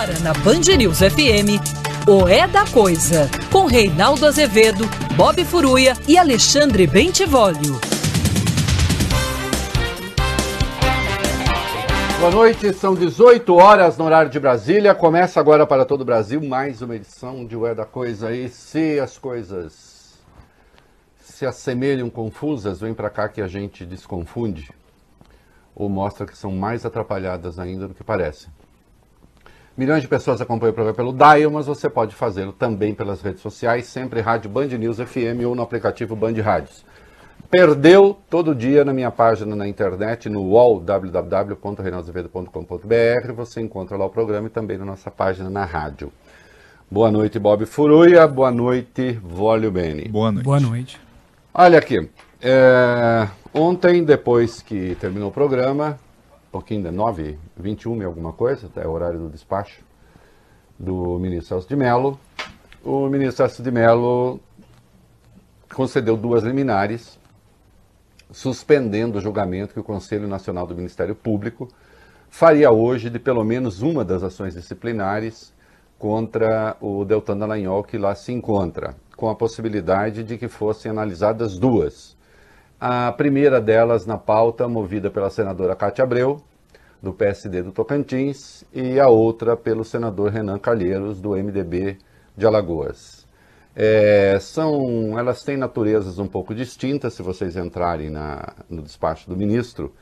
Agora na Band News FM, o É da Coisa, com Reinaldo Azevedo, Bob Furuia e Alexandre Bentivolio. Boa noite, são 18 horas no horário de Brasília. Começa agora para todo o Brasil mais uma edição de O É da Coisa. E se as coisas se assemelham confusas, vem para cá que a gente desconfunde ou mostra que são mais atrapalhadas ainda do que parecem. Milhões de pessoas acompanham o programa pelo Dial, mas você pode fazê-lo também pelas redes sociais, sempre Rádio Band News FM ou no aplicativo Band Rádios. Perdeu todo dia na minha página na internet, no wall www.reinaldoazevedo.com.br. Você encontra lá o programa e também na nossa página na rádio. Boa noite, Bob Furuia. Boa noite, Vólio Bene. Boa noite. Boa noite. Olha aqui. É, ontem, depois que terminou o programa, pouquinho de 9, 21 e alguma coisa, até o horário do despacho do ministro Celso de Mello, o ministro Celso de Mello concedeu duas liminares, suspendendo o julgamento que o Conselho Nacional do Ministério Público faria hoje de pelo menos uma das ações disciplinares contra o Deltan Dallagnol, que lá se encontra, com a possibilidade de que fossem analisadas duas. A primeira delas na pauta, movida pela senadora Cátia Abreu, do PSD do Tocantins, e a outra pelo senador Renan Calheiros, do MDB de Alagoas. É, são, elas têm naturezas um pouco distintas, se vocês entrarem na, no despacho do ministro,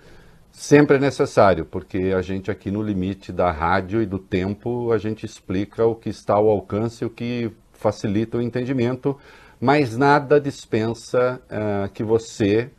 sempre é necessário, porque a gente aqui no limite da rádio e do tempo, a gente explica o que está ao alcance, o que facilita o entendimento, mas nada dispensa uh, que você,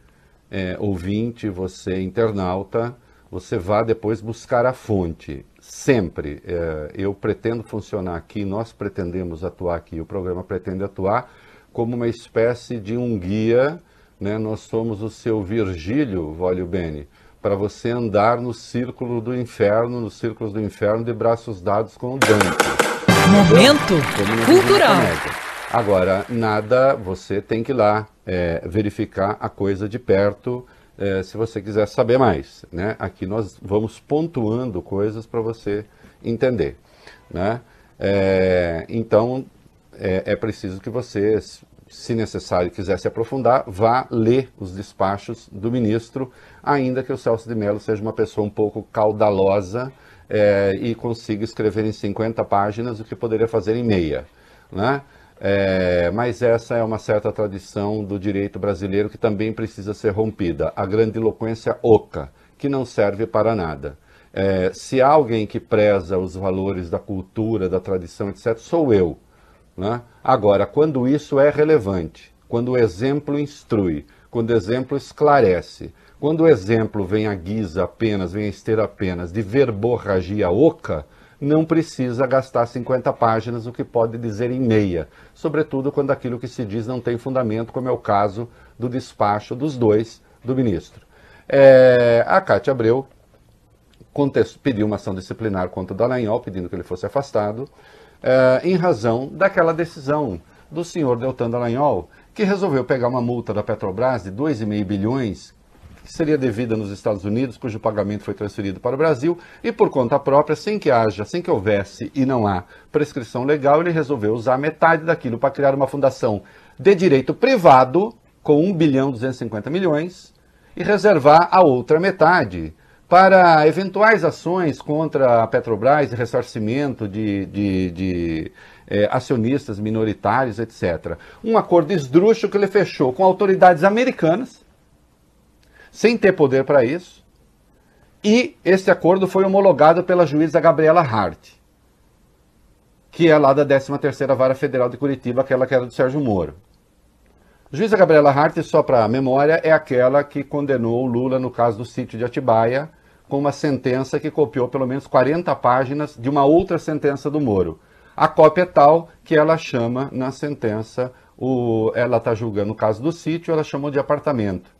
eh, ouvinte, você internauta, você vá depois buscar a fonte. Sempre. Eh, eu pretendo funcionar aqui, nós pretendemos atuar aqui, o programa pretende atuar como uma espécie de um guia, né? nós somos o seu Virgílio, Vólio Bene, para você andar no círculo do inferno, nos círculos do inferno de braços dados com o Dante. Momento cultural. Agora, nada, você tem que ir lá é, verificar a coisa de perto é, se você quiser saber mais. Né? Aqui nós vamos pontuando coisas para você entender. Né? É, então, é, é preciso que você, se necessário, quiser se aprofundar, vá ler os despachos do ministro, ainda que o Celso de Mello seja uma pessoa um pouco caudalosa é, e consiga escrever em 50 páginas o que poderia fazer em meia. Né? É, mas essa é uma certa tradição do direito brasileiro que também precisa ser rompida. A grandiloquência oca, que não serve para nada. É, se há alguém que preza os valores da cultura, da tradição, etc., sou eu. Né? Agora, quando isso é relevante, quando o exemplo instrui, quando o exemplo esclarece, quando o exemplo vem à guisa apenas, vem a esteira apenas de verborragia oca, não precisa gastar 50 páginas, o que pode dizer em meia, sobretudo quando aquilo que se diz não tem fundamento, como é o caso do despacho dos dois do ministro. É, a Cátia Abreu pediu uma ação disciplinar contra o Dallagnol, pedindo que ele fosse afastado, é, em razão daquela decisão do senhor Deltan Dallagnol, que resolveu pegar uma multa da Petrobras de 2,5 bilhões, que seria devida nos Estados Unidos, cujo pagamento foi transferido para o Brasil, e por conta própria, sem que haja, sem que houvesse e não há prescrição legal, ele resolveu usar metade daquilo para criar uma fundação de direito privado, com 1 bilhão 250 milhões, e reservar a outra metade para eventuais ações contra a Petrobras, ressarcimento de, de, de é, acionistas minoritários, etc. Um acordo esdrúxulo que ele fechou com autoridades americanas, sem ter poder para isso. E esse acordo foi homologado pela juíza Gabriela Hart, que é lá da 13ª Vara Federal de Curitiba, aquela que era do Sérgio Moro. A juíza Gabriela Hart, só para memória, é aquela que condenou o Lula no caso do sítio de Atibaia, com uma sentença que copiou pelo menos 40 páginas de uma outra sentença do Moro. A cópia é tal que ela chama na sentença, o, ela está julgando o caso do sítio, ela chamou de apartamento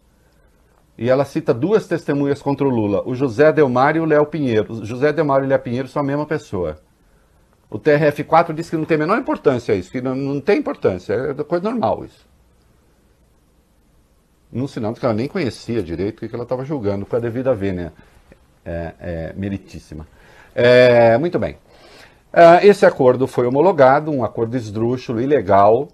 e ela cita duas testemunhas contra o Lula, o José Delmar e o Léo Pinheiro. O José Delmar e o Léo Pinheiro são a mesma pessoa. O TRF4 diz que não tem a menor importância isso, que não, não tem importância, é coisa normal isso. Num sinal de que ela nem conhecia direito o que ela estava julgando, com a devida vênia é, é, meritíssima. É, muito bem. Uh, esse acordo foi homologado, um acordo esdrúxulo, ilegal,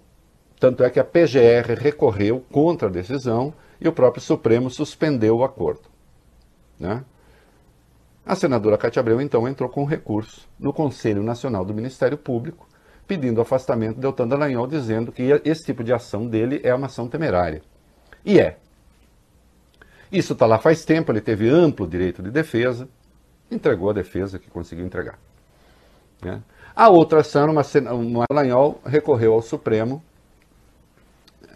tanto é que a PGR recorreu contra a decisão e o próprio Supremo suspendeu o acordo. Né? A senadora Cátia Abreu então entrou com recurso no Conselho Nacional do Ministério Público, pedindo afastamento de Deltan Dallagnol, dizendo que esse tipo de ação dele é uma ação temerária. E é. Isso está lá faz tempo, ele teve amplo direito de defesa, entregou a defesa que conseguiu entregar. Né? A outra ação, uma, uma Dallagnol recorreu ao Supremo.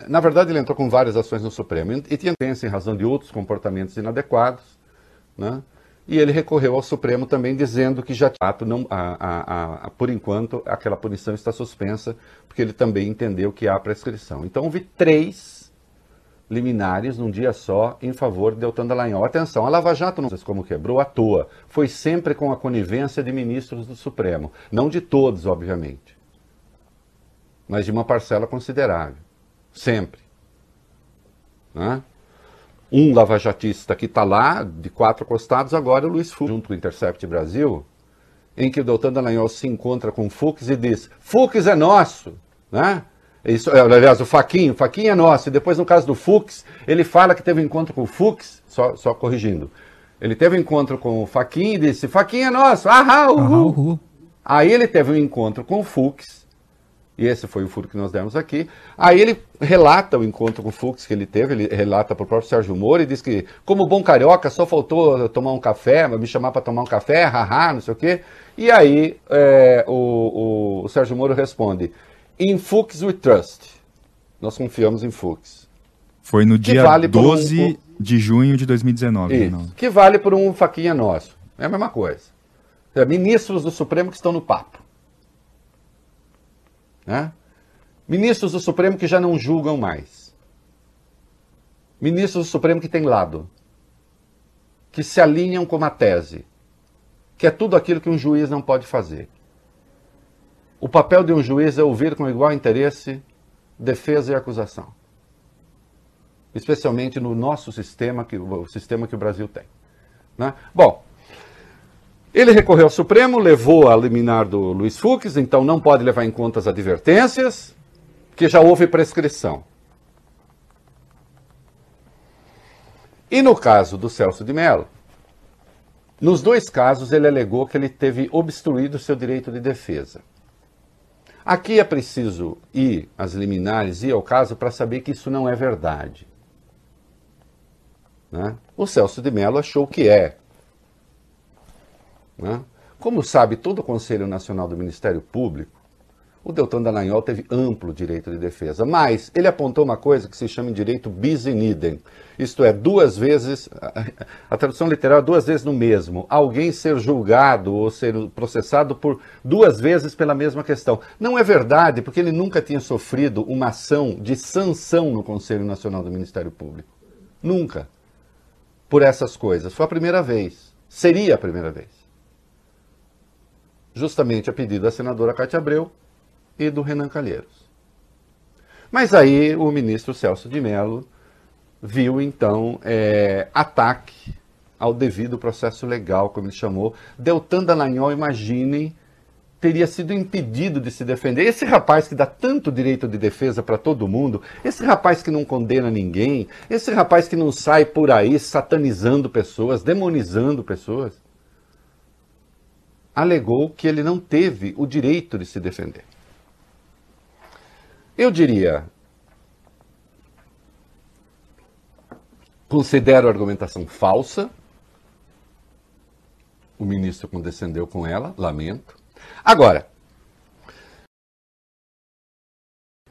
Na verdade, ele entrou com várias ações no Supremo e tinha em razão de outros comportamentos inadequados, né? E ele recorreu ao Supremo também dizendo que já não, a, a, a, por enquanto aquela punição está suspensa, porque ele também entendeu que há prescrição. Então houve três liminares num dia só em favor de Deltan Dallagnol. Atenção, a Lava Jato não como quebrou à toa. Foi sempre com a conivência de ministros do Supremo. Não de todos, obviamente. Mas de uma parcela considerável. Sempre. Né? um lavajatista que está lá, de quatro costados, agora é o Luiz Fux, junto com o Intercept Brasil, em que o Doutor Dallagnol se encontra com o Fux e diz, Fux é nosso, né? Isso, é, aliás, o Faquinho, Faquinho é nosso. E depois, no caso do Fux, ele fala que teve um encontro com o Fux, só, só corrigindo. Ele teve um encontro com o Faquinho e disse, Faquinho é nosso, ahá, uhul. Ahá, uhul. Aí ele teve um encontro com o Fux e esse foi o furo que nós demos aqui. Aí ele relata o encontro com o Fux que ele teve, ele relata para o próprio Sérgio Moro e diz que, como bom carioca, só faltou tomar um café, me chamar para tomar um café, haha, não sei o quê. E aí é, o, o, o, Sérgio Moro responde: In Fux we trust. Nós confiamos em Fux. Foi no dia vale 12 um, de junho de 2019. Isso, não. que vale por um faquinha nosso. É a mesma coisa. É, ministros do Supremo que estão no papo. Né? Ministros do Supremo que já não julgam mais. Ministros do Supremo que têm lado. Que se alinham com uma tese. Que é tudo aquilo que um juiz não pode fazer. O papel de um juiz é ouvir com igual interesse defesa e acusação. Especialmente no nosso sistema, que, o sistema que o Brasil tem. Né? Bom, ele recorreu ao Supremo, levou a liminar do Luiz Fux, então não pode levar em conta as advertências, que já houve prescrição. E no caso do Celso de Mello, nos dois casos ele alegou que ele teve obstruído seu direito de defesa. Aqui é preciso ir às liminares e ao caso para saber que isso não é verdade. Né? O Celso de Mello achou que é, né? Como sabe todo o Conselho Nacional do Ministério Público, o Deltan Dallagnol teve amplo direito de defesa, mas ele apontou uma coisa que se chama em direito bis in idem, isto é, duas vezes, a tradução literal é duas vezes no mesmo, alguém ser julgado ou ser processado por duas vezes pela mesma questão. Não é verdade, porque ele nunca tinha sofrido uma ação de sanção no Conselho Nacional do Ministério Público. Nunca. Por essas coisas. Foi a primeira vez. Seria a primeira vez justamente a pedido da senadora Cátia Abreu e do Renan Calheiros. Mas aí o ministro Celso de Mello viu então é, ataque ao devido processo legal, como ele chamou. Deltan Dallagnol, imaginem, teria sido impedido de se defender. Esse rapaz que dá tanto direito de defesa para todo mundo, esse rapaz que não condena ninguém, esse rapaz que não sai por aí satanizando pessoas, demonizando pessoas, alegou que ele não teve o direito de se defender. Eu diria, considero a argumentação falsa. O ministro condescendeu com ela, lamento. Agora,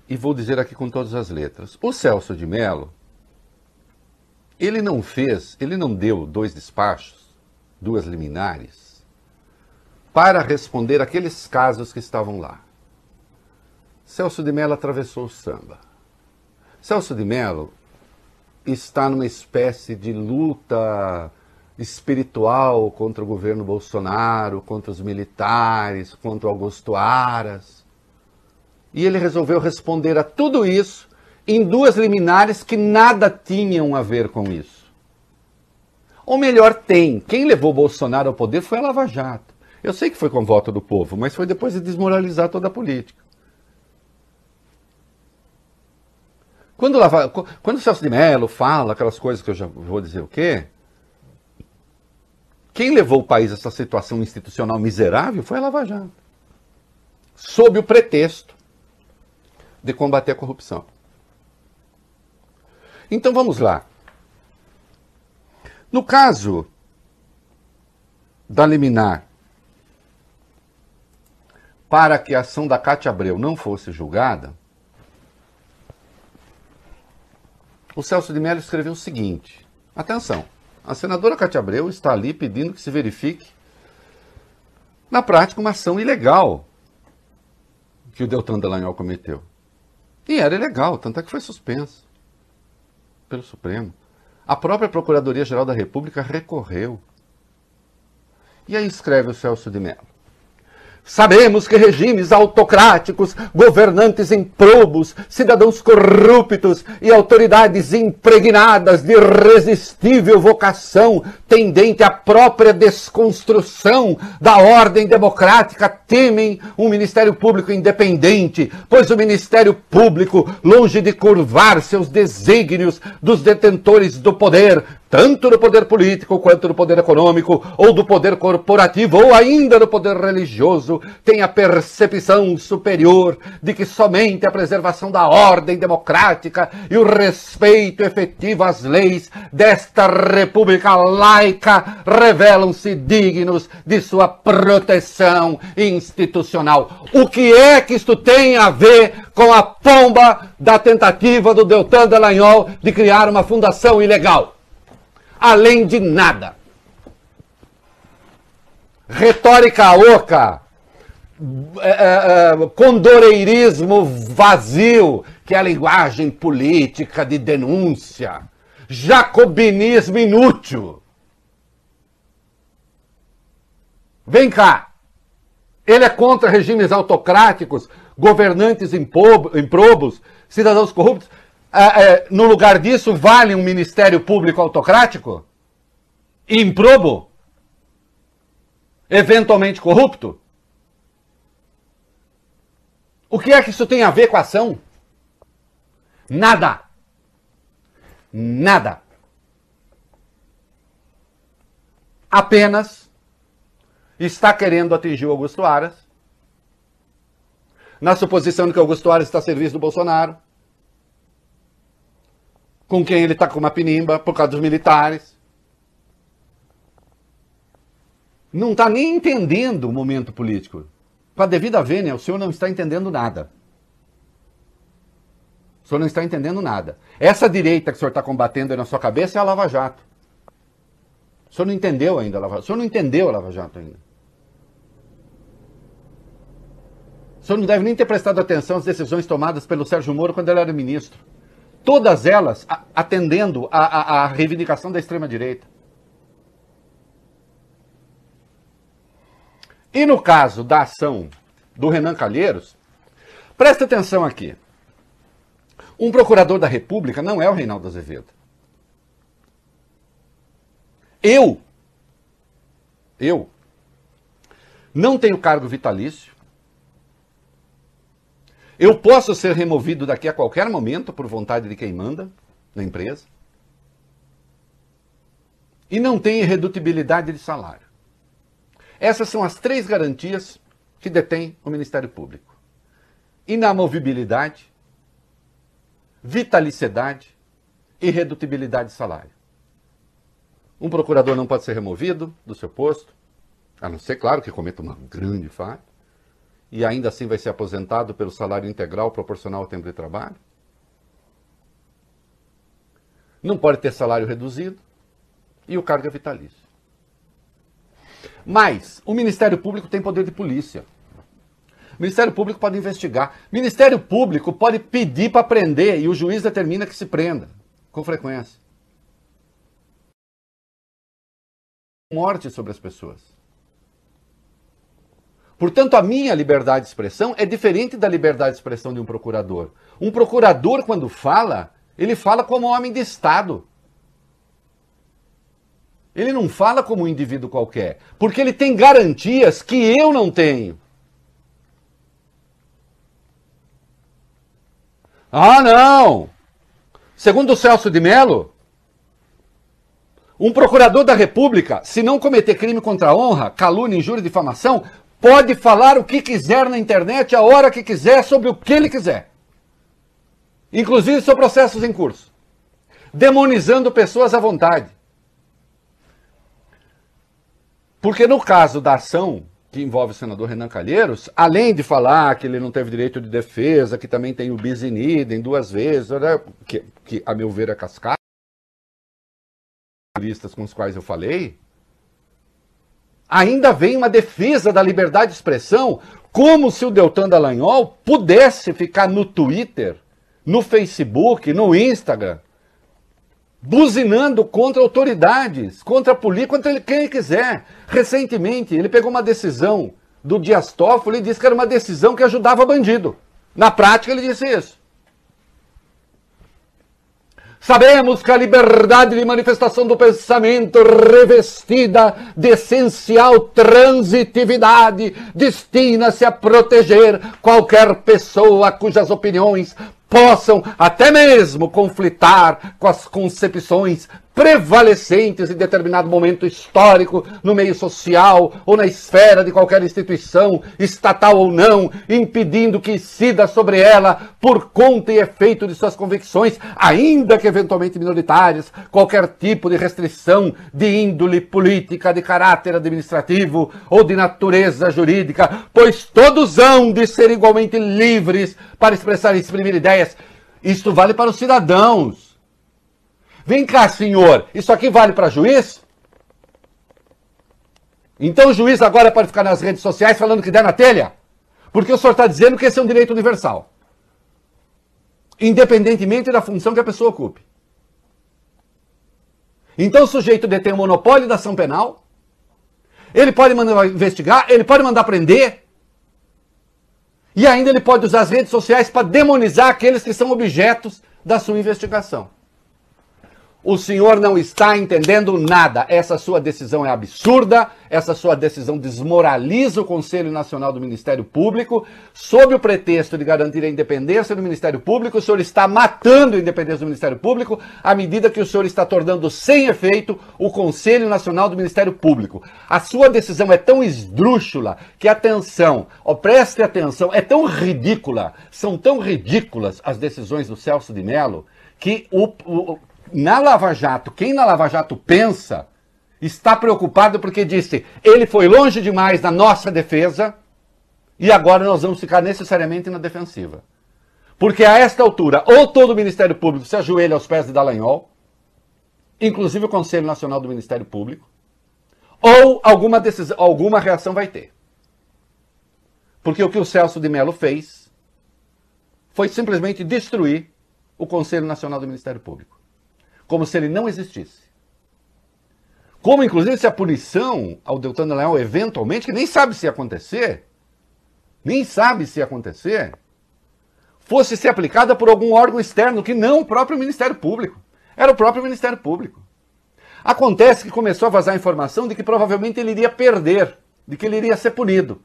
e vou dizer aqui com todas as letras, o Celso de Mello, ele não fez, ele não deu dois despachos, duas liminares, para responder aqueles casos que estavam lá. Celso de Mello atravessou o samba. Celso de Mello está numa espécie de luta espiritual contra o governo Bolsonaro, contra os militares, contra Augusto Aras. E ele resolveu responder a tudo isso em duas liminares que nada tinham a ver com isso. Ou melhor, tem. Quem levou Bolsonaro ao poder foi a Lava Jato. Eu sei que foi com voto do povo, mas foi depois de desmoralizar toda a política. Quando, Lava, quando o Celso de Mello fala aquelas coisas que eu já vou dizer o quê? Quem levou o país a essa situação institucional miserável foi a Lava Jato. Sob o pretexto de combater a corrupção. Então vamos lá. No caso da liminar para que a ação da Cátia Abreu não fosse julgada, o Celso de Mello escreveu o seguinte: atenção, a senadora Cátia Abreu está ali pedindo que se verifique, na prática, uma ação ilegal que o Deltan Dallagnol cometeu. E era ilegal, tanto é que foi suspenso pelo Supremo. A própria Procuradoria-Geral da República recorreu. E aí escreve o Celso de Mello. Sabemos que regimes autocráticos, governantes improbos, cidadãos corruptos e autoridades impregnadas de irresistível vocação tendente à própria desconstrução da ordem democrática temem um Ministério Público independente, pois o Ministério Público, longe de curvar seus desígnios dos detentores do poder, tanto no poder político quanto no poder econômico, ou do poder corporativo, ou ainda no poder religioso, tem a percepção superior de que somente a preservação da ordem democrática e o respeito efetivo às leis desta república laica revelam-se dignos de sua proteção institucional. O que é que isto tem a ver com a pomba da tentativa do Deltan Dallagnol de criar uma fundação ilegal? Além de nada. Retórica oca, é, é, é, condoreirismo vazio, que é a linguagem política de denúncia, jacobinismo inútil. Vem cá. Ele é contra regimes autocráticos, governantes improbos, cidadãos corruptos no lugar disso, vale um ministério público autocrático? Improbo? Eventualmente corrupto? O que é que isso tem a ver com a ação? Nada. Nada. Apenas está querendo atingir o Augusto Aras, na suposição de que Augusto Aras está a serviço do Bolsonaro com quem ele está com uma pinimba por causa dos militares. Não está nem entendendo o momento político. Com a devida vênia, o senhor não está entendendo nada. O senhor não está entendendo nada. Essa direita que o senhor está combatendo aí na sua cabeça é a Lava Jato. O senhor não entendeu ainda a Lava Jato. O senhor não entendeu a Lava Jato ainda. O senhor não deve nem ter prestado atenção às decisões tomadas pelo Sérgio Moro quando ele era ministro todas elas atendendo à reivindicação da extrema-direita. E no caso da ação do Renan Calheiros, presta atenção aqui. Um procurador da República não é o Reinaldo Azevedo. Eu, eu, não tenho cargo vitalício, eu posso ser removido daqui a qualquer momento por vontade de quem manda na empresa. E não tem irredutibilidade de salário. Essas são as três garantias que detém o Ministério Público: inamovibilidade, vitaliciedade e irredutibilidade de salário. Um procurador não pode ser removido do seu posto, a não ser, claro, que cometa uma grande falha e ainda assim vai ser aposentado pelo salário integral proporcional ao tempo de trabalho? Não pode ter salário reduzido e o cargo é vitalício. Mas o Ministério Público tem poder de polícia. O Ministério Público pode investigar. O Ministério Público pode pedir para prender e o juiz determina que se prenda com frequência. Morte sobre as pessoas. Portanto, a minha liberdade de expressão é diferente da liberdade de expressão de um procurador. Um procurador, quando fala, ele fala como homem de Estado. Ele não fala como um indivíduo qualquer, porque ele tem garantias que eu não tenho. Ah, não! Segundo o Celso de Mello, um procurador da República, se não cometer crime contra a honra, calúnia, injúria e difamação, pode falar o que quiser na internet, a hora que quiser, sobre o que ele quiser. Inclusive sobre processos em curso. Demonizando pessoas à vontade. Porque no caso da ação que envolve o senador Renan Calheiros, além de falar que ele não teve direito de defesa, que também tem o bis in idem duas vezes, né, que, que a meu ver é cascata, com os quais eu falei, ainda vem uma defesa da liberdade de expressão, como se o Deltan Dallagnol pudesse ficar no Twitter, no Facebook, no Instagram, buzinando contra autoridades, contra a polícia, contra quem ele quiser. Recentemente, ele pegou uma decisão do Dias Toffoli e disse que era uma decisão que ajudava bandido. Na prática, ele disse isso. Sabemos que a liberdade de manifestação do pensamento, revestida de essencial transitividade, destina-se a proteger qualquer pessoa cujas opiniões possam até mesmo conflitar com as concepções prevalecentes em determinado momento histórico, no meio social ou na esfera de qualquer instituição, estatal ou não, impedindo que incida sobre ela por conta e efeito de suas convicções, ainda que eventualmente minoritárias, qualquer tipo de restrição de índole política, de caráter administrativo ou de natureza jurídica, pois todos hão de ser igualmente livres para expressar e exprimir ideias. Isto vale para os cidadãos Vem cá, senhor, isso aqui vale para juiz? Então o juiz agora pode ficar nas redes sociais falando que der na telha? Porque o senhor está dizendo que esse é um direito universal. Independentemente da função que a pessoa ocupe. Então o sujeito detém o monopólio da ação penal, ele pode mandar investigar, ele pode mandar prender, e ainda ele pode usar as redes sociais para demonizar aqueles que são objetos da sua investigação. O senhor não está entendendo nada. Essa sua decisão é absurda, essa sua decisão desmoraliza o Conselho Nacional do Ministério Público. Sob o pretexto de garantir a independência do Ministério Público, o senhor está matando a independência do Ministério Público à medida que o senhor está tornando sem efeito o Conselho Nacional do Ministério Público. A sua decisão é tão esdrúxula que, atenção, oh, preste atenção, é tão ridícula, são tão ridículas as decisões do Celso de Mello que o, o na Lava Jato, quem na Lava Jato pensa, está preocupado porque disse: ele foi longe demais na nossa defesa e agora nós vamos ficar necessariamente na defensiva. Porque a esta altura, ou todo o Ministério Público se ajoelha aos pés de Dallagnol, inclusive o Conselho Nacional do Ministério Público, ou alguma, decisão, alguma reação vai ter. Porque o que o Celso de Mello fez foi simplesmente destruir o Conselho Nacional do Ministério Público como se ele não existisse. Como, inclusive, se a punição ao Deltan Leão, eventualmente, que nem sabe se acontecer, nem sabe se acontecer, fosse ser aplicada por algum órgão externo que não o próprio Ministério Público. Era o próprio Ministério Público. Acontece que começou a vazar informação de que provavelmente ele iria perder, de que ele iria ser punido.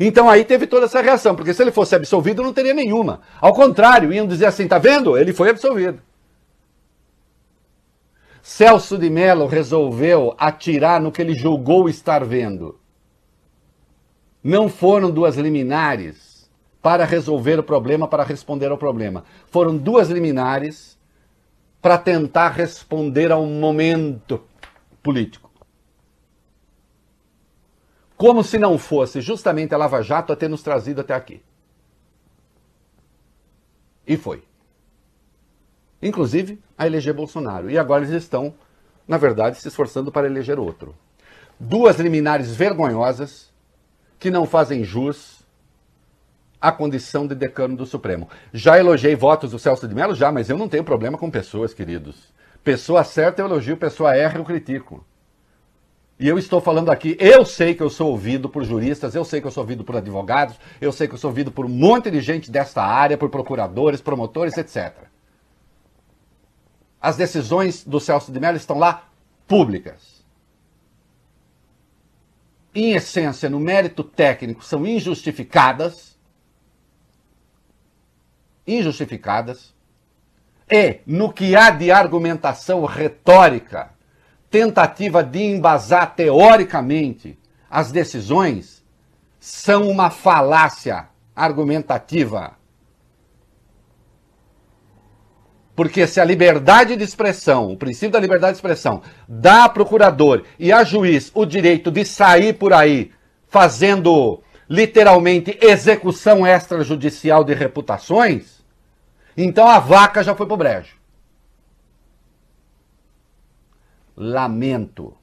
Então aí teve toda essa reação, porque se ele fosse absolvido não teria nenhuma. Ao contrário, iam dizer assim, tá vendo? Ele foi absolvido. Celso de Mello resolveu atirar no que ele julgou estar vendo. Não foram duas liminares para resolver o problema, para responder ao problema. Foram duas liminares para tentar responder a um momento político. Como se não fosse justamente a Lava Jato a ter nos trazido até aqui. E foi inclusive a eleger Bolsonaro. E agora eles estão, na verdade, se esforçando para eleger outro. Duas liminares vergonhosas que não fazem jus à condição de decano do Supremo. Já elogiei votos do Celso de Mello? Já, mas eu não tenho problema com pessoas, queridos. Pessoa certa eu elogio, pessoa erra eu critico. E eu estou falando aqui, eu sei que eu sou ouvido por juristas, eu sei que eu sou ouvido por advogados, eu sei que eu sou ouvido por um monte de gente desta área, por procuradores, promotores, etc. As decisões do Celso de Mello estão lá públicas. em essência, no mérito técnico, são injustificadas, injustificadas, e no que há de argumentação retórica, tentativa de embasar teoricamente as decisões, são uma falácia argumentativa. Porque se a liberdade de expressão, o princípio da liberdade de expressão, dá a procurador e a juiz o direito de sair por aí fazendo literalmente execução extrajudicial de reputações, então a vaca já foi pro brejo. Lamento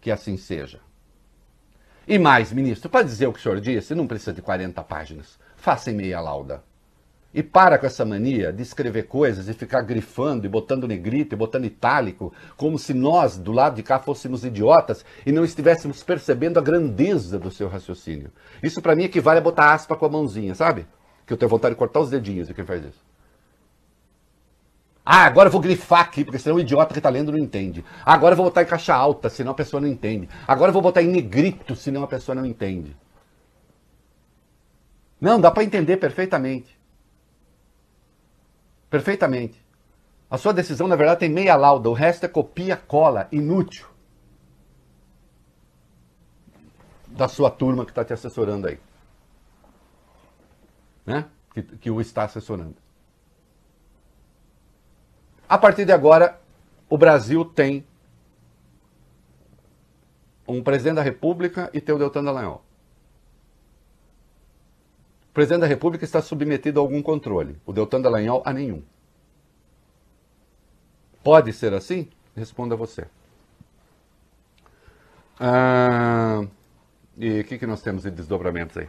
que assim seja. E mais, ministro, para dizer o que o senhor disse, não precisa de 40 páginas. Faça em meia lauda. E para com essa mania de escrever coisas e ficar grifando e botando negrito e botando itálico, como se nós, do lado de cá, fôssemos idiotas e não estivéssemos percebendo a grandeza do seu raciocínio. Isso para mim equivale a botar aspa com a mãozinha, sabe? Que eu tenho vontade de cortar os dedinhos de quem faz isso. Ah, agora eu vou grifar aqui, porque senão o idiota que está lendo não entende. Agora eu vou botar em caixa alta, senão a pessoa não entende. Agora eu vou botar em negrito, senão a pessoa não entende. Não, dá para entender perfeitamente. Perfeitamente. A sua decisão, na verdade, tem meia lauda, o resto é copia, cola, inútil. Da sua turma que está te assessorando aí. Né? Que, que o está assessorando. A partir de agora, o Brasil tem um presidente da República e tem o Deltan Dallagnol. O presidente da República está submetido a algum controle, o Deltan Dallagnol a nenhum. Pode ser assim? Responda você. Ah, e o que, que nós temos de desdobramentos aí?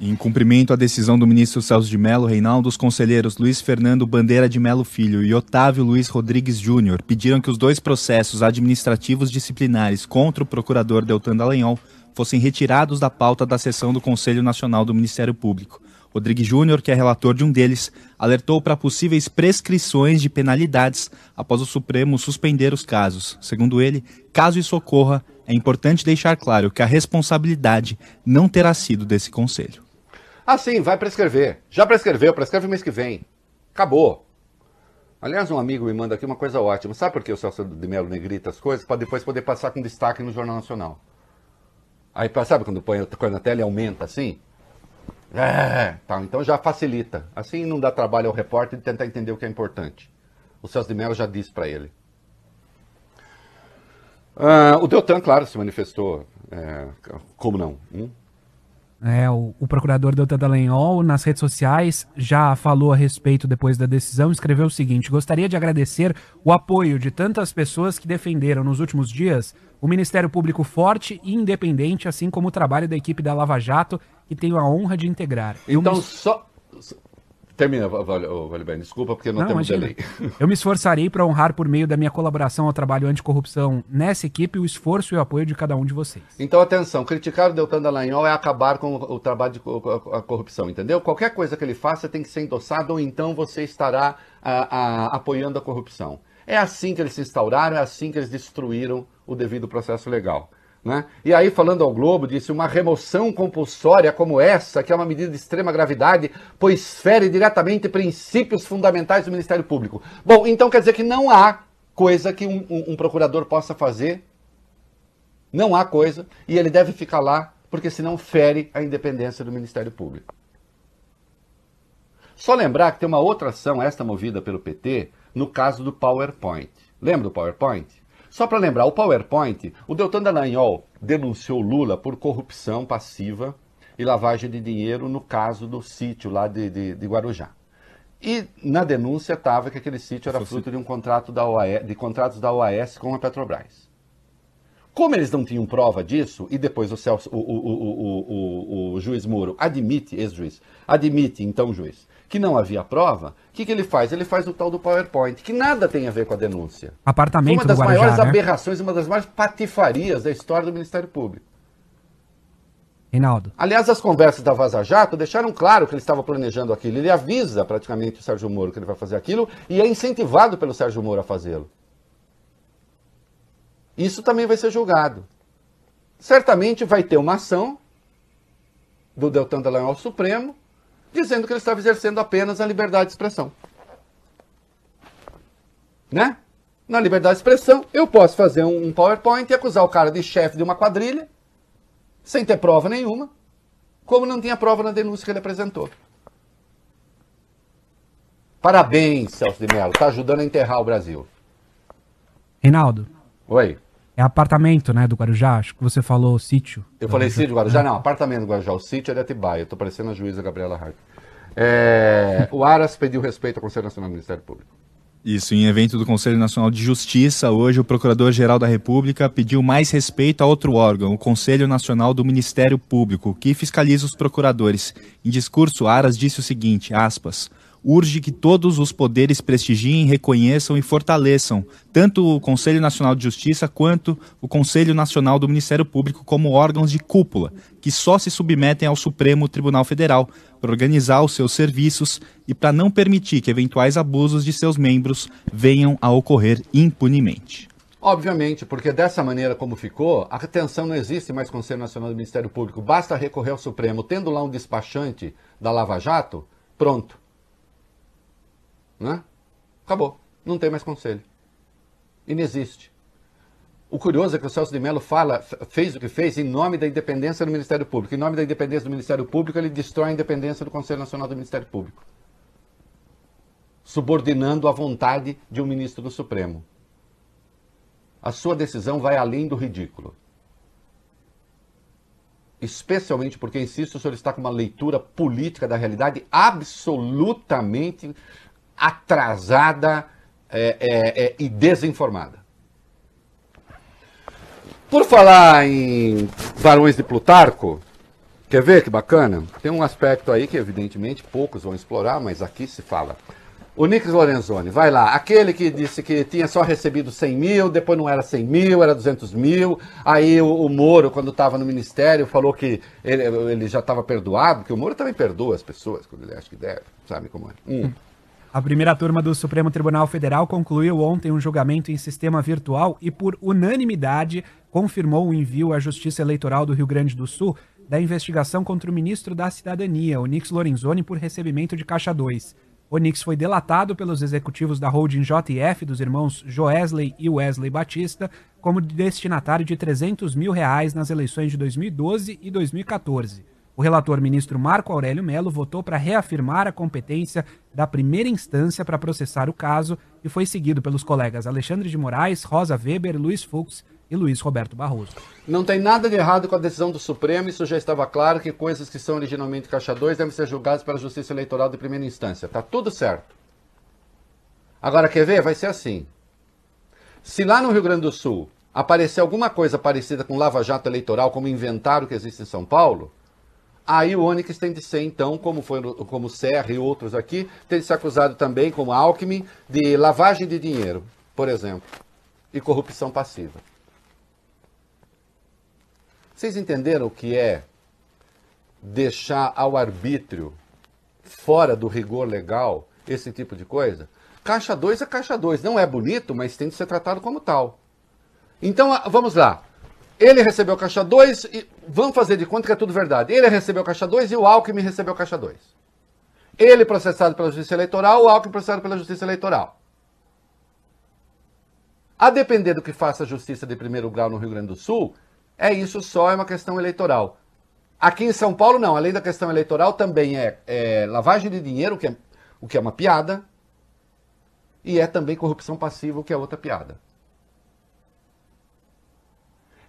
Em cumprimento à decisão do ministro Celso de Mello, Reinaldo, os conselheiros Luiz Fernando Bandeira de Mello Filho e Otávio Luiz Rodrigues Júnior pediram que os dois processos administrativos disciplinares contra o procurador Deltan Dallagnol fossem retirados da pauta da sessão do Conselho Nacional do Ministério Público. Rodrigues Júnior, que é relator de um deles, alertou para possíveis prescrições de penalidades após o Supremo suspender os casos. Segundo ele, caso isso ocorra, é importante deixar claro que a responsabilidade não terá sido desse Conselho. Ah, sim, vai prescrever. Já prescreveu, prescreve mês que vem. Acabou. Aliás, um amigo me manda aqui uma coisa ótima. Sabe por que o Celso de Mello negrita as coisas? Para depois poder passar com destaque no Jornal Nacional. Aí, sabe quando põe a na tela e aumenta assim? É, então já facilita. Assim não dá trabalho ao repórter de tentar entender o que é importante. O Celso de Mello já disse para ele. Uh, o Deltan, claro, se manifestou. É, como não? Hum? É, o, o procurador Deltan Dallagnol, nas redes sociais, já falou a respeito depois da decisão, escreveu o seguinte: Gostaria de agradecer o apoio de tantas pessoas que defenderam nos últimos dias o Ministério Público forte e independente, assim como o trabalho da equipe da Lava Jato, que tenho a honra de integrar. Então, me... só, Termina, Vale Bem, desculpa porque não, não temos imagina. delay. Eu me esforçarei para honrar por meio da minha colaboração ao trabalho anticorrupção nessa equipe o esforço e o apoio de cada um de vocês. Então, atenção, criticar o Deltan Dallagnol é acabar com o trabalho de corrupção, entendeu? Qualquer coisa que ele faça tem que ser endossado ou então você estará a, a, apoiando a corrupção. É assim que eles se instauraram, é assim que eles destruíram o devido processo legal. Né? E aí, falando ao Globo, disse: uma remoção compulsória como essa, que é uma medida de extrema gravidade, pois fere diretamente princípios fundamentais do Ministério Público. Bom, então quer dizer que não há coisa que um, um, um procurador possa fazer, não há coisa, e ele deve ficar lá, porque senão fere a independência do Ministério Público. Só lembrar que tem uma outra ação, esta movida pelo PT, no caso do PowerPoint. Lembra do PowerPoint? Só para lembrar, o PowerPoint, o Deltan Dallagnol denunciou Lula por corrupção passiva e lavagem de dinheiro no caso do sítio lá de, de, de Guarujá. E na denúncia estava que aquele sítio era fruto de um contrato da OAS, de contratos da OAS com a Petrobras. Como eles não tinham prova disso, e depois o, Celso, o, o, o juiz Moro admite, ex-juiz, admite, então juiz, que não havia prova, o que, que ele faz? Ele faz o tal do PowerPoint, que nada tem a ver com a denúncia. Apartamento uma das Guarujá, maiores né? aberrações, uma das maiores patifarias da história do Ministério Público. Reinaldo. Aliás, as conversas da Vaza Jato deixaram claro que ele estava planejando aquilo. Ele avisa praticamente o Sérgio Moro que ele vai fazer aquilo e é incentivado pelo Sérgio Moro a fazê-lo. Isso também vai ser julgado. certamente vai ter uma ação do Deltan Dallagnol Supremo dizendo que ele estava exercendo apenas a liberdade de expressão. Né? Na liberdade de expressão, eu posso fazer um PowerPoint e acusar o cara de chefe de uma quadrilha, sem ter prova nenhuma, como não tinha prova na denúncia que ele apresentou. Parabéns, Celso de Mello, está ajudando a enterrar o Brasil. Reinaldo. Oi. É apartamento, né, do Guarujá? Acho que você falou sítio. Eu falei sítio do Guarujá? Não, apartamento do Guarujá. O sítio é de Atibaia. Eu tô parecendo a juíza Gabriela Hart. É, o Aras pediu respeito ao Conselho Nacional do Ministério Público. Isso, em evento do Conselho Nacional de Justiça, hoje o Procurador-Geral da República pediu mais respeito a outro órgão, o Conselho Nacional do Ministério Público, que fiscaliza os procuradores. Em discurso, Aras disse o seguinte, aspas, urge que todos os poderes prestigiem, reconheçam e fortaleçam tanto o Conselho Nacional de Justiça quanto o Conselho Nacional do Ministério Público como órgãos de cúpula, que só se submetem ao Supremo Tribunal Federal para organizar os seus serviços e para não permitir que eventuais abusos de seus membros venham a ocorrer impunemente. Obviamente, porque dessa maneira como ficou, a atenção não existe mais Conselho Nacional do Ministério Público. Basta recorrer ao Supremo, tendo lá um despachante da Lava Jato, pronto né? Acabou. Não tem mais conselho. Inexiste. O curioso é que o Celso de Mello fala, fez o que fez em nome da independência do Ministério Público. Em nome da independência do Ministério Público, ele destrói a independência do Conselho Nacional do Ministério Público. Subordinando a vontade de um ministro do Supremo. A sua decisão vai além do ridículo. Especialmente porque, insisto, o senhor está com uma leitura política da realidade absolutamente atrasada é, é, é, e desinformada. Por falar em varões de Plutarco, quer ver que bacana? Tem um aspecto aí que, evidentemente, poucos vão explorar, mas aqui se fala. O Nix Lorenzoni, vai lá. Aquele que disse que tinha só recebido 100 mil, depois não era 100 mil, era 200 mil. Aí o, o Moro, quando estava no ministério, falou que ele, ele já estava perdoado, que o Moro também perdoa as pessoas quando ele acha que deve, sabe como é. Hum. A primeira turma do Supremo Tribunal Federal concluiu ontem um julgamento em sistema virtual e, por unanimidade, confirmou o envio à Justiça Eleitoral do Rio Grande do Sul da investigação contra o ministro da Cidadania, Onix Lorenzoni, por recebimento de Caixa 2. Onix foi delatado pelos executivos da holding JF dos irmãos Joesley e Wesley Batista como destinatário de 300 mil reais nas eleições de 2012 e 2014. O relator ministro Marco Aurélio Melo votou para reafirmar a competência da primeira instância para processar o caso e foi seguido pelos colegas Alexandre de Moraes, Rosa Weber, Luiz Fux e Luiz Roberto Barroso. Não tem nada de errado com a decisão do Supremo, isso já estava claro que coisas que são originalmente caixa 2 devem ser julgadas pela Justiça Eleitoral de primeira instância. Tá tudo certo. Agora quer ver? Vai ser assim. Se lá no Rio Grande do Sul aparecer alguma coisa parecida com Lava Jato eleitoral, como inventaram que existe em São Paulo, Aí o Onyx tem de ser, então, como foi como Serra e outros aqui, tem de ser acusado também, como Alckmin, de lavagem de dinheiro, por exemplo, e corrupção passiva. Vocês entenderam o que é deixar ao arbítrio, fora do rigor legal, esse tipo de coisa? Caixa 2 é caixa 2. Não é bonito, mas tem de ser tratado como tal. Então, vamos lá. Ele recebeu caixa 2 e vamos fazer de conta que é tudo verdade. Ele recebeu caixa 2 e o Alckmin recebeu caixa 2. Ele processado pela Justiça Eleitoral, o Alckmin processado pela Justiça Eleitoral. A depender do que faça a Justiça de primeiro grau no Rio Grande do Sul, é isso só, é uma questão eleitoral. Aqui em São Paulo, não. Além da questão eleitoral, também é, é lavagem de dinheiro, que é, o que é uma piada, e é também corrupção passiva, o que é outra piada.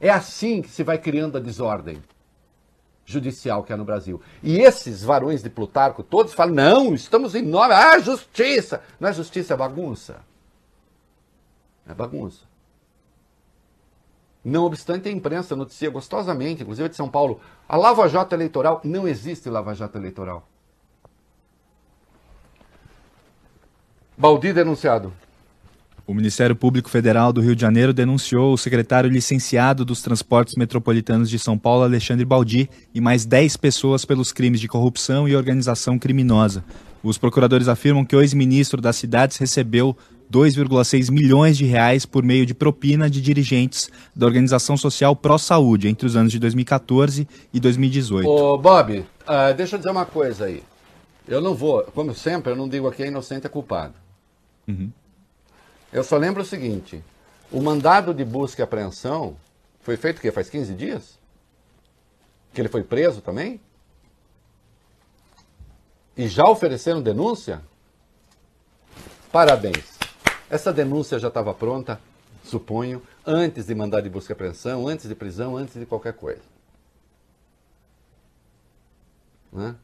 É assim que se vai criando a desordem judicial que é no Brasil. E esses varões de Plutarco todos falam: não, estamos em nome. Ah, justiça! Não é justiça, é bagunça. É bagunça. Não obstante, a imprensa noticia gostosamente, inclusive de São Paulo, a Lava Jato eleitoral. Não existe Lava Jato eleitoral. Baldi denunciado. O Ministério Público Federal do Rio de Janeiro denunciou o secretário licenciado dos Transportes Metropolitanos de São Paulo, Alexandre Baldi, e mais 10 pessoas pelos crimes de corrupção e organização criminosa. Os procuradores afirmam que o ex-ministro das cidades recebeu 2,6 milhões de reais por meio de propina de dirigentes da organização social Pró Saúde entre os anos de 2014 e 2018. Ô, Bob, uh, deixa eu dizer uma coisa aí. Eu não vou, como sempre, eu não digo aqui é inocente é culpado. Uhum. Eu só lembro o seguinte: o mandado de busca e apreensão foi feito o quê? Faz 15 dias? Que ele foi preso também? E já ofereceram denúncia? Parabéns. Essa denúncia já estava pronta, suponho, antes de mandar de busca e apreensão, antes de prisão, antes de qualquer coisa. Né?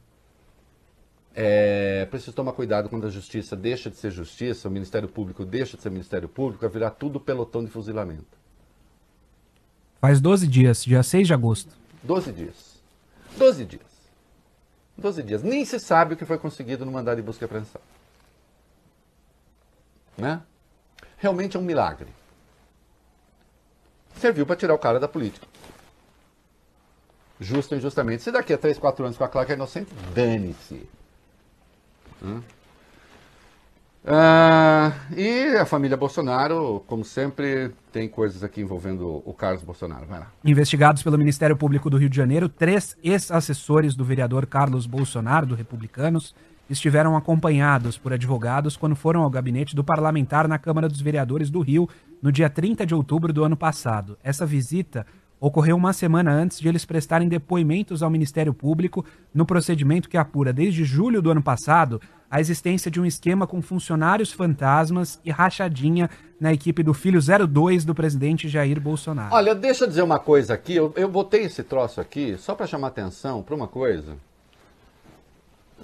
É preciso tomar cuidado quando a justiça deixa de ser justiça, o Ministério Público deixa de ser Ministério Público, a virar tudo pelotão de fuzilamento. Faz 12 dias, dia 6 de agosto. 12 dias. 12 dias. 12 dias. Nem se sabe o que foi conseguido no mandado de busca e apreensão. Né? Realmente é um milagre. Serviu para tirar o cara da política. Justo ou injustamente. Se daqui a 3, 4 anos com a Clark é inocente, dane-se. Ah, e a família Bolsonaro, como sempre, tem coisas aqui envolvendo o Carlos Bolsonaro. Vai lá. Investigados pelo Ministério Público do Rio de Janeiro, três ex-assessores do vereador Carlos Bolsonaro, do Republicanos, estiveram acompanhados por advogados quando foram ao gabinete do parlamentar na Câmara dos Vereadores do Rio no dia 30 de outubro do ano passado. Essa visita ocorreu uma semana antes de eles prestarem depoimentos ao Ministério Público no procedimento que apura desde julho do ano passado a existência de um esquema com funcionários fantasmas e rachadinha na equipe do filho 02 do presidente Jair Bolsonaro. Olha, deixa eu dizer uma coisa aqui. Eu, eu botei esse troço aqui só para chamar atenção para uma coisa.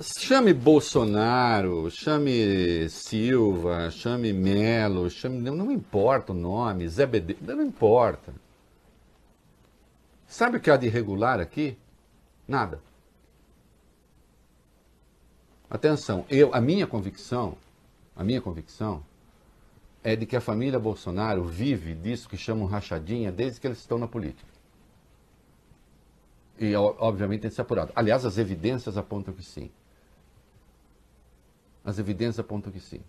Chame Bolsonaro, chame Silva, chame Melo, chame. Não importa o nome, Zé BD, não importa. Sabe o que há de irregular aqui? Nada. Atenção, eu, a minha convicção, a minha convicção é de que a família Bolsonaro vive disso que chamam rachadinha desde que eles estão na política. E obviamente tem que ser apurado. Aliás, as evidências apontam que sim. As evidências apontam que sim.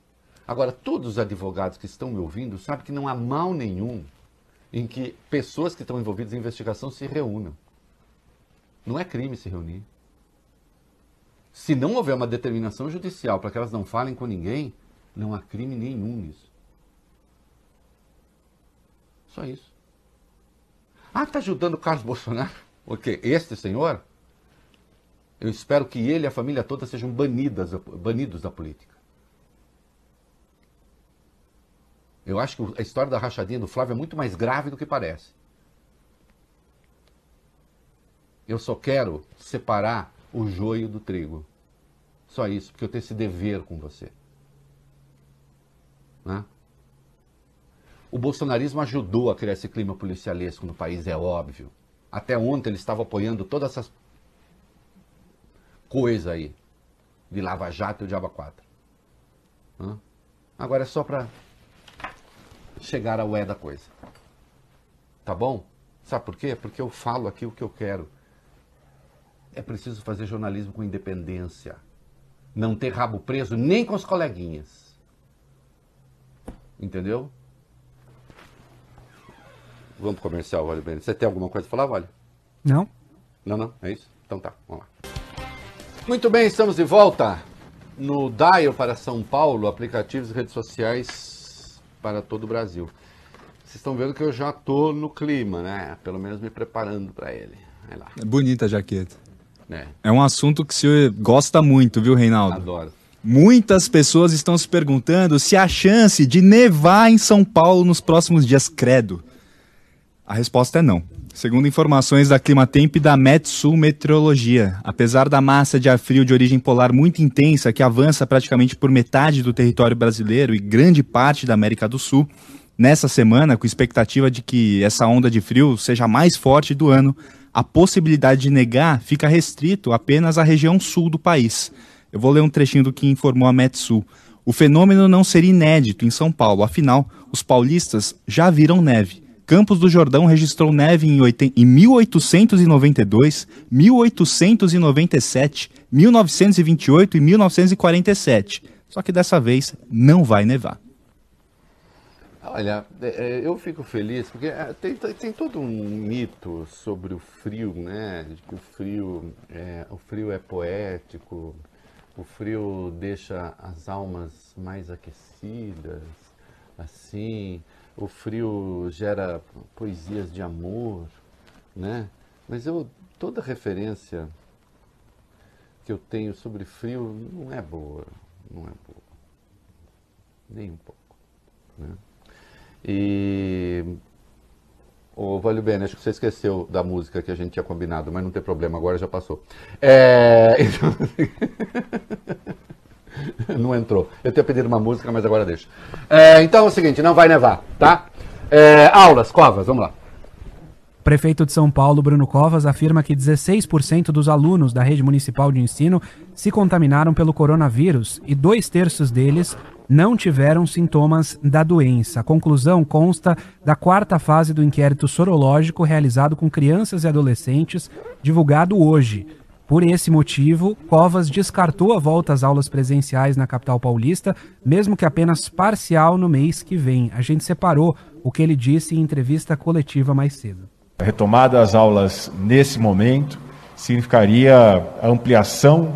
Agora, todos os advogados que estão me ouvindo sabem que não há mal nenhum em que pessoas que estão envolvidas em investigação se reúnam. Não é crime se reunir. Se não houver uma determinação judicial para que elas não falem com ninguém, não há crime nenhum nisso. Só isso. Ah, está ajudando o Carlos Bolsonaro? O quê? Este senhor? Eu espero que ele e a família toda sejam banidas, banidos da política. Eu acho que a história da rachadinha do Flávio é muito mais grave do que parece. Eu só quero separar o joio do trigo. Só isso, porque eu tenho esse dever com você. Né? O bolsonarismo ajudou a criar esse clima policialesco no país, é óbvio. Até ontem ele estava apoiando todas essas coisas aí, de Lava Jato e o Diaba 4. Né? Agora é só para chegar ao é da coisa. Tá bom? Sabe por quê? Porque eu falo aqui o que eu quero. É preciso fazer jornalismo com independência. Não ter rabo preso nem com os coleguinhas. Entendeu? Vamos pro comercial, Vale Bem. Você tem alguma coisa para falar, Vale? Não. Não, não? É isso? Então tá, vamos lá. Muito bem, estamos de volta no Dial para São Paulo, aplicativos e redes sociais para todo o Brasil. Vocês estão vendo que eu já estou no clima, né? Pelo menos me preparando para ele. É bonita a jaqueta. É. é um assunto que você gosta muito, viu, Reinaldo? Adoro. Muitas pessoas estão se perguntando se há chance de nevar em São Paulo nos próximos dias, credo. A resposta é não. Segundo informações da Climatemp e da Metsul Meteorologia, apesar da massa de ar frio de origem polar muito intensa que avança praticamente por metade do território brasileiro e grande parte da América do Sul, nessa semana, com expectativa de que essa onda de frio seja a mais forte do ano, a possibilidade de negar fica restrito apenas à região sul do país. Eu vou ler um trechinho do que informou a Metsul. O fenômeno não seria inédito em São Paulo, afinal, os paulistas já viram neve. Campos do Jordão registrou neve em, 1892, 1897, 1928 e 1947. Só que dessa vez não vai nevar. Olha, é, é, eu fico feliz porque é, tem, tem todo um mito sobre o frio, né? De que o frio é, o frio é poético, o frio deixa as almas mais aquecidas, assim o frio gera poesias de amor, né? Mas eu toda referência que eu tenho sobre frio não é boa, não é boa, nem um pouco, né? E o Vale Bem, acho que você esqueceu da música que a gente tinha combinado, mas não tem problema, agora já passou. É... Então... não entrou. Eu tinha pedido uma música, mas agora deixa. É, então é o seguinte, não vai nevar, tá? É, aulas, Covas, vamos lá. Prefeito de São Paulo, Bruno Covas, afirma que 16% dos alunos da rede municipal de ensino se contaminaram pelo coronavírus e dois terços deles não tiveram sintomas da doença. A conclusão consta da quarta fase do inquérito sorológico realizado com crianças e adolescentes, divulgado hoje. Por esse motivo, Covas descartou a volta às aulas presenciais na capital paulista, mesmo que apenas parcial no mês que vem. A gente separou o que ele disse em entrevista coletiva mais cedo. A retomada das aulas nesse momento significaria ampliação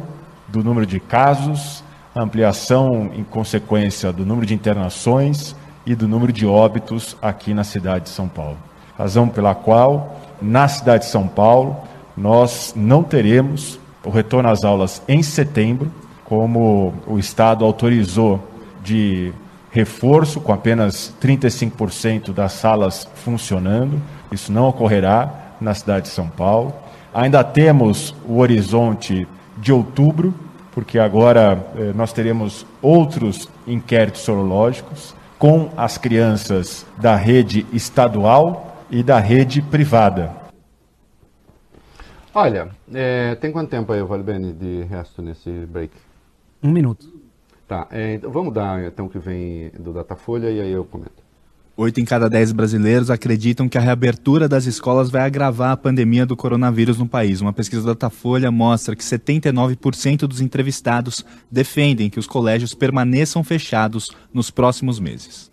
do número de casos, ampliação em consequência do número de internações e do número de óbitos aqui na cidade de São Paulo. Razão pela qual, na cidade de São Paulo, nós não teremos o retorno às aulas em setembro, como o Estado autorizou de reforço, com apenas 35% das salas funcionando. Isso não ocorrerá na cidade de São Paulo. Ainda temos o horizonte de outubro, porque agora eh, nós teremos outros inquéritos sorológicos com as crianças da rede estadual e da rede privada. Olha, é, tem quanto tempo aí, Vale Bene, de resto nesse break? Um minuto. Tá, é, então vamos dar então o que vem do Datafolha e aí eu comento. Oito em cada dez brasileiros acreditam que a reabertura das escolas vai agravar a pandemia do coronavírus no país. Uma pesquisa da Datafolha mostra que 79% dos entrevistados defendem que os colégios permaneçam fechados nos próximos meses.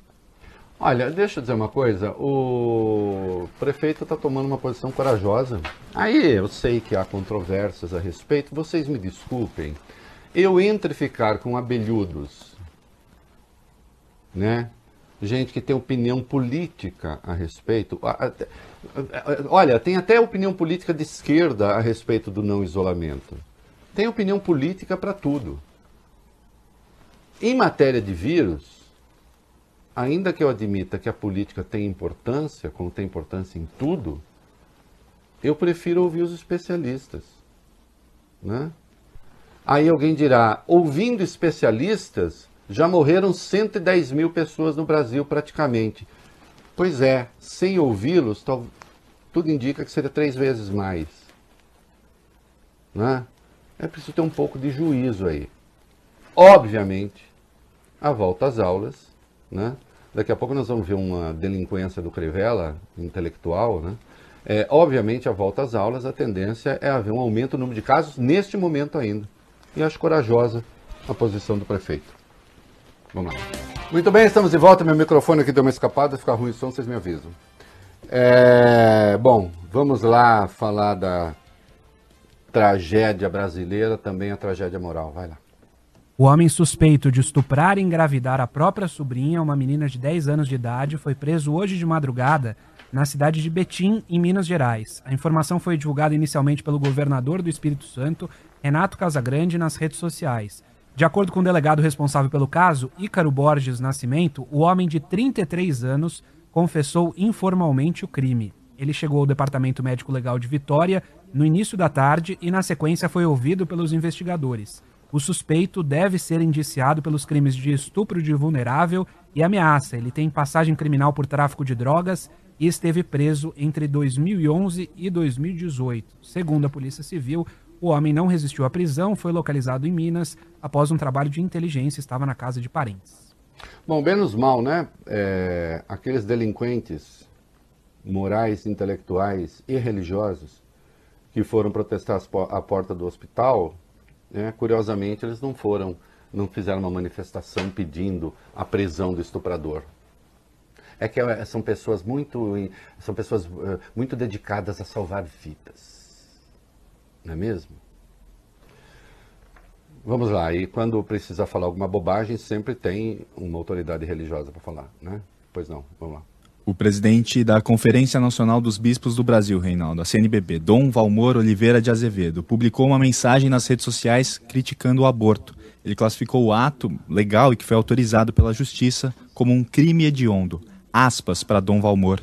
Olha, deixa eu dizer uma coisa. O prefeito está tomando uma posição corajosa. Aí eu sei que há controvérsias a respeito. Vocês me desculpem. Eu entre ficar com abelhudos, né? Gente que tem opinião política a respeito. Olha, tem até opinião política de esquerda a respeito do não isolamento. Tem opinião política para tudo. Em matéria de vírus, ainda que eu admita que a política tem importância, como tem importância em tudo, eu prefiro ouvir os especialistas. Né? Aí alguém dirá: ouvindo especialistas, já morreram 110 mil pessoas no Brasil praticamente. Pois é, sem ouvi-los, tudo indica que seria três vezes mais. Né? É preciso ter um pouco de juízo aí. Obviamente, a volta às aulas né? Daqui a pouco nós vamos ver uma delinquência do Crivella, intelectual, né? É, obviamente, a volta às aulas, a tendência é haver um aumento no número de casos neste momento ainda. E acho corajosa a posição do prefeito. Vamos lá. Muito bem, estamos de volta. Meu microfone aqui deu uma escapada, ficar ruim o som, vocês me avisam. É, bom, vamos lá falar da tragédia brasileira, também a tragédia moral. Vai lá. O homem suspeito de estuprar e engravidar a própria sobrinha, uma menina de 10 anos de idade, foi preso hoje de madrugada na cidade de Betim, em Minas Gerais. A informação foi divulgada inicialmente pelo governador do Espírito Santo, Renato Casagrande, nas redes sociais. De acordo com o delegado responsável pelo caso, Ícaro Borges Nascimento, o homem de 33 anos confessou informalmente o crime. Ele chegou ao Departamento Médico Legal de Vitória no início da tarde e, na sequência, foi ouvido pelos investigadores. O suspeito deve ser indiciado pelos crimes de estupro de vulnerável e ameaça. Ele tem passagem criminal por tráfico de drogas e esteve preso entre 2011 e 2018. Segundo a Polícia Civil, o homem não resistiu à prisão, foi localizado em Minas após um trabalho de inteligência, estava na casa de parentes. Bom, menos mal, né? É, aqueles delinquentes morais, intelectuais e religiosos que foram protestar à porta do hospital, né, curiosamente eles não foram, não fizeram uma manifestação pedindo a prisão do estuprador. É que é, são pessoas muito, são pessoas eh, muito dedicadas a salvar vidas, não é mesmo? Vamos lá, e quando precisa falar alguma bobagem, sempre tem uma autoridade religiosa para falar, né? Pois não, vamos lá. O presidente da Conferência Nacional dos Bispos do Brasil, Reinaldo, a CNBB, Dom Valmor Oliveira de Azevedo, publicou uma mensagem nas redes sociais criticando o aborto. Ele classificou o ato legal e que foi autorizado pela Justiça como um crime hediondo. Aspas para Dom Valmor.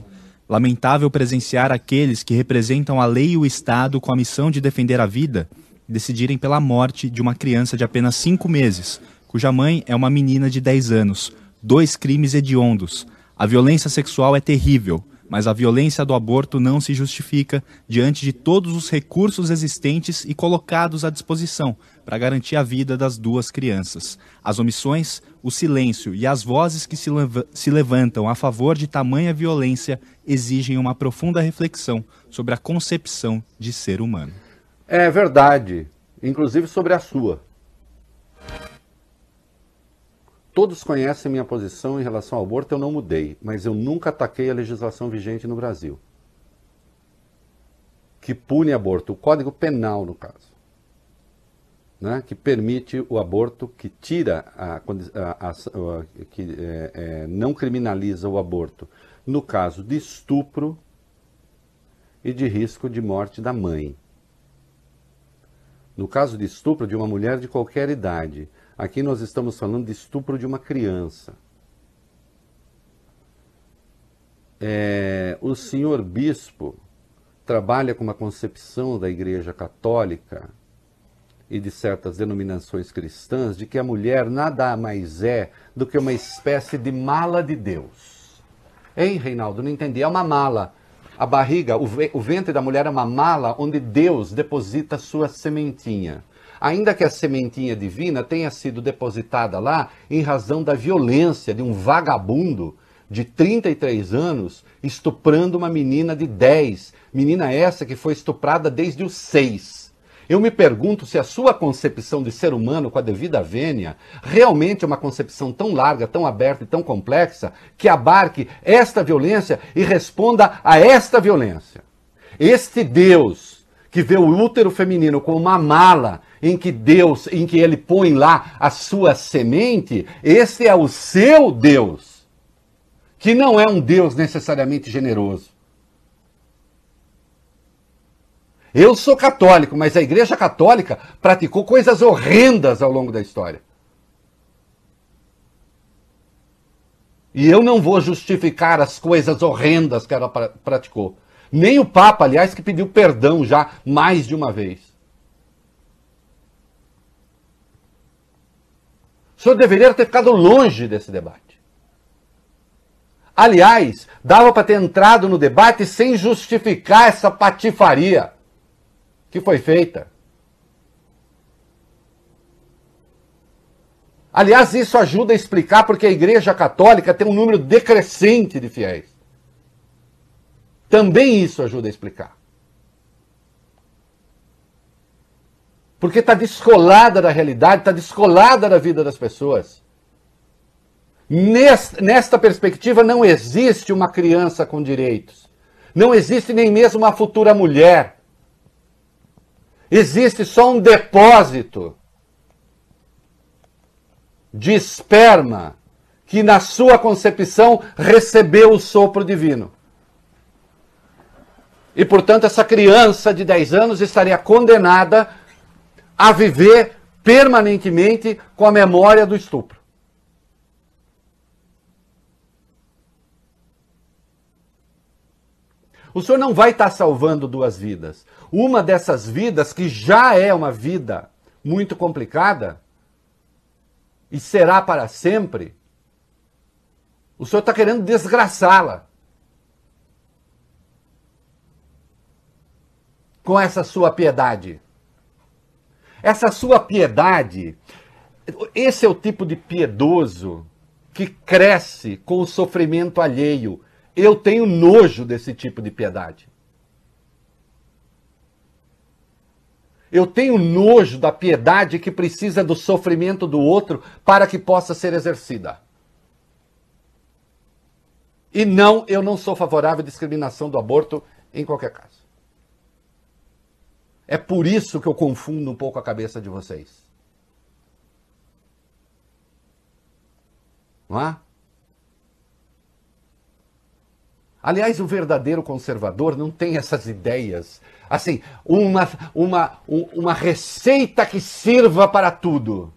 Lamentável presenciar aqueles que representam a lei e o Estado com a missão de defender a vida decidirem pela morte de uma criança de apenas cinco meses, cuja mãe é uma menina de 10 anos. Dois crimes hediondos a violência sexual é terrível, mas a violência do aborto não se justifica diante de todos os recursos existentes e colocados à disposição para garantir a vida das duas crianças. As omissões, o silêncio e as vozes que se, se levantam a favor de tamanha violência exigem uma profunda reflexão sobre a concepção de ser humano. É verdade, inclusive sobre a sua. Todos conhecem minha posição em relação ao aborto, eu não mudei, mas eu nunca ataquei a legislação vigente no Brasil. Que pune aborto, o Código Penal, no caso. Né, que permite o aborto, que tira, a, a, a, que é, é, não criminaliza o aborto no caso de estupro e de risco de morte da mãe. No caso de estupro de uma mulher de qualquer idade, Aqui nós estamos falando de estupro de uma criança. É, o senhor bispo trabalha com uma concepção da Igreja Católica e de certas denominações cristãs de que a mulher nada mais é do que uma espécie de mala de Deus. Hein, Reinaldo? Não entendi. É uma mala. A barriga, o, o ventre da mulher é uma mala onde Deus deposita sua sementinha ainda que a sementinha divina tenha sido depositada lá em razão da violência de um vagabundo de 33 anos estuprando uma menina de 10, menina essa que foi estuprada desde os 6. Eu me pergunto se a sua concepção de ser humano com a devida vênia realmente é uma concepção tão larga, tão aberta e tão complexa que abarque esta violência e responda a esta violência. Este Deus que vê o útero feminino como uma mala em que Deus, em que ele põe lá a sua semente, esse é o seu Deus, que não é um Deus necessariamente generoso. Eu sou católico, mas a Igreja Católica praticou coisas horrendas ao longo da história. E eu não vou justificar as coisas horrendas que ela praticou. Nem o Papa, aliás, que pediu perdão já mais de uma vez. O senhor deveria ter ficado longe desse debate. Aliás, dava para ter entrado no debate sem justificar essa patifaria que foi feita. Aliás, isso ajuda a explicar porque a Igreja Católica tem um número decrescente de fiéis. Também isso ajuda a explicar. Porque está descolada da realidade, está descolada da vida das pessoas. Nesta perspectiva, não existe uma criança com direitos. Não existe nem mesmo uma futura mulher. Existe só um depósito de esperma que, na sua concepção, recebeu o sopro divino. E, portanto, essa criança de 10 anos estaria condenada a viver permanentemente com a memória do estupro. O senhor não vai estar salvando duas vidas. Uma dessas vidas, que já é uma vida muito complicada, e será para sempre, o senhor está querendo desgraçá-la. Com essa sua piedade. Essa sua piedade, esse é o tipo de piedoso que cresce com o sofrimento alheio. Eu tenho nojo desse tipo de piedade. Eu tenho nojo da piedade que precisa do sofrimento do outro para que possa ser exercida. E não, eu não sou favorável à discriminação do aborto em qualquer caso. É por isso que eu confundo um pouco a cabeça de vocês. Não é? Aliás, o verdadeiro conservador não tem essas ideias. Assim, uma, uma, uma receita que sirva para tudo.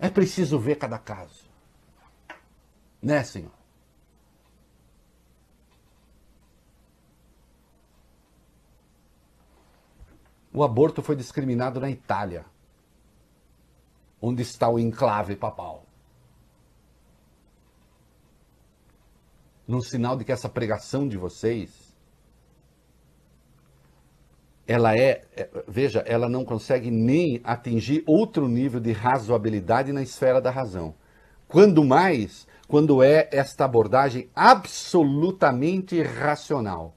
É preciso ver cada caso. Né, senhor? O aborto foi discriminado na Itália, onde está o enclave papal. Num sinal de que essa pregação de vocês ela é, é, veja, ela não consegue nem atingir outro nível de razoabilidade na esfera da razão. Quando mais, quando é esta abordagem absolutamente racional.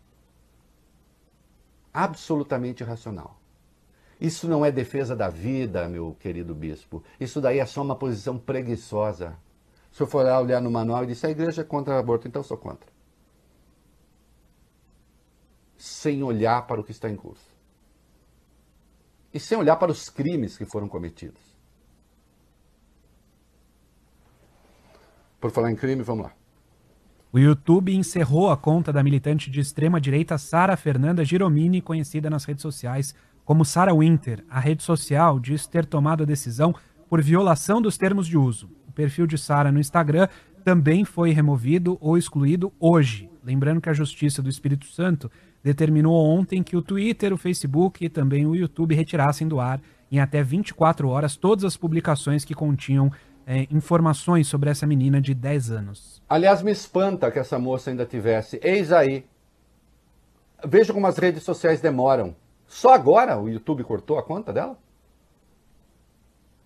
Absolutamente racional. Isso não é defesa da vida, meu querido bispo. Isso daí é só uma posição preguiçosa. Se eu for lá olhar no manual e disser a igreja é contra o aborto, então eu sou contra. Sem olhar para o que está em curso. E sem olhar para os crimes que foram cometidos. Por falar em crime, vamos lá. O YouTube encerrou a conta da militante de extrema-direita Sara Fernanda Giromini, conhecida nas redes sociais como Sarah Winter, a rede social diz ter tomado a decisão por violação dos termos de uso. O perfil de Sarah no Instagram também foi removido ou excluído hoje. Lembrando que a Justiça do Espírito Santo determinou ontem que o Twitter, o Facebook e também o YouTube retirassem do ar em até 24 horas todas as publicações que continham é, informações sobre essa menina de 10 anos. Aliás, me espanta que essa moça ainda tivesse. Eis aí. Veja como as redes sociais demoram. Só agora o YouTube cortou a conta dela?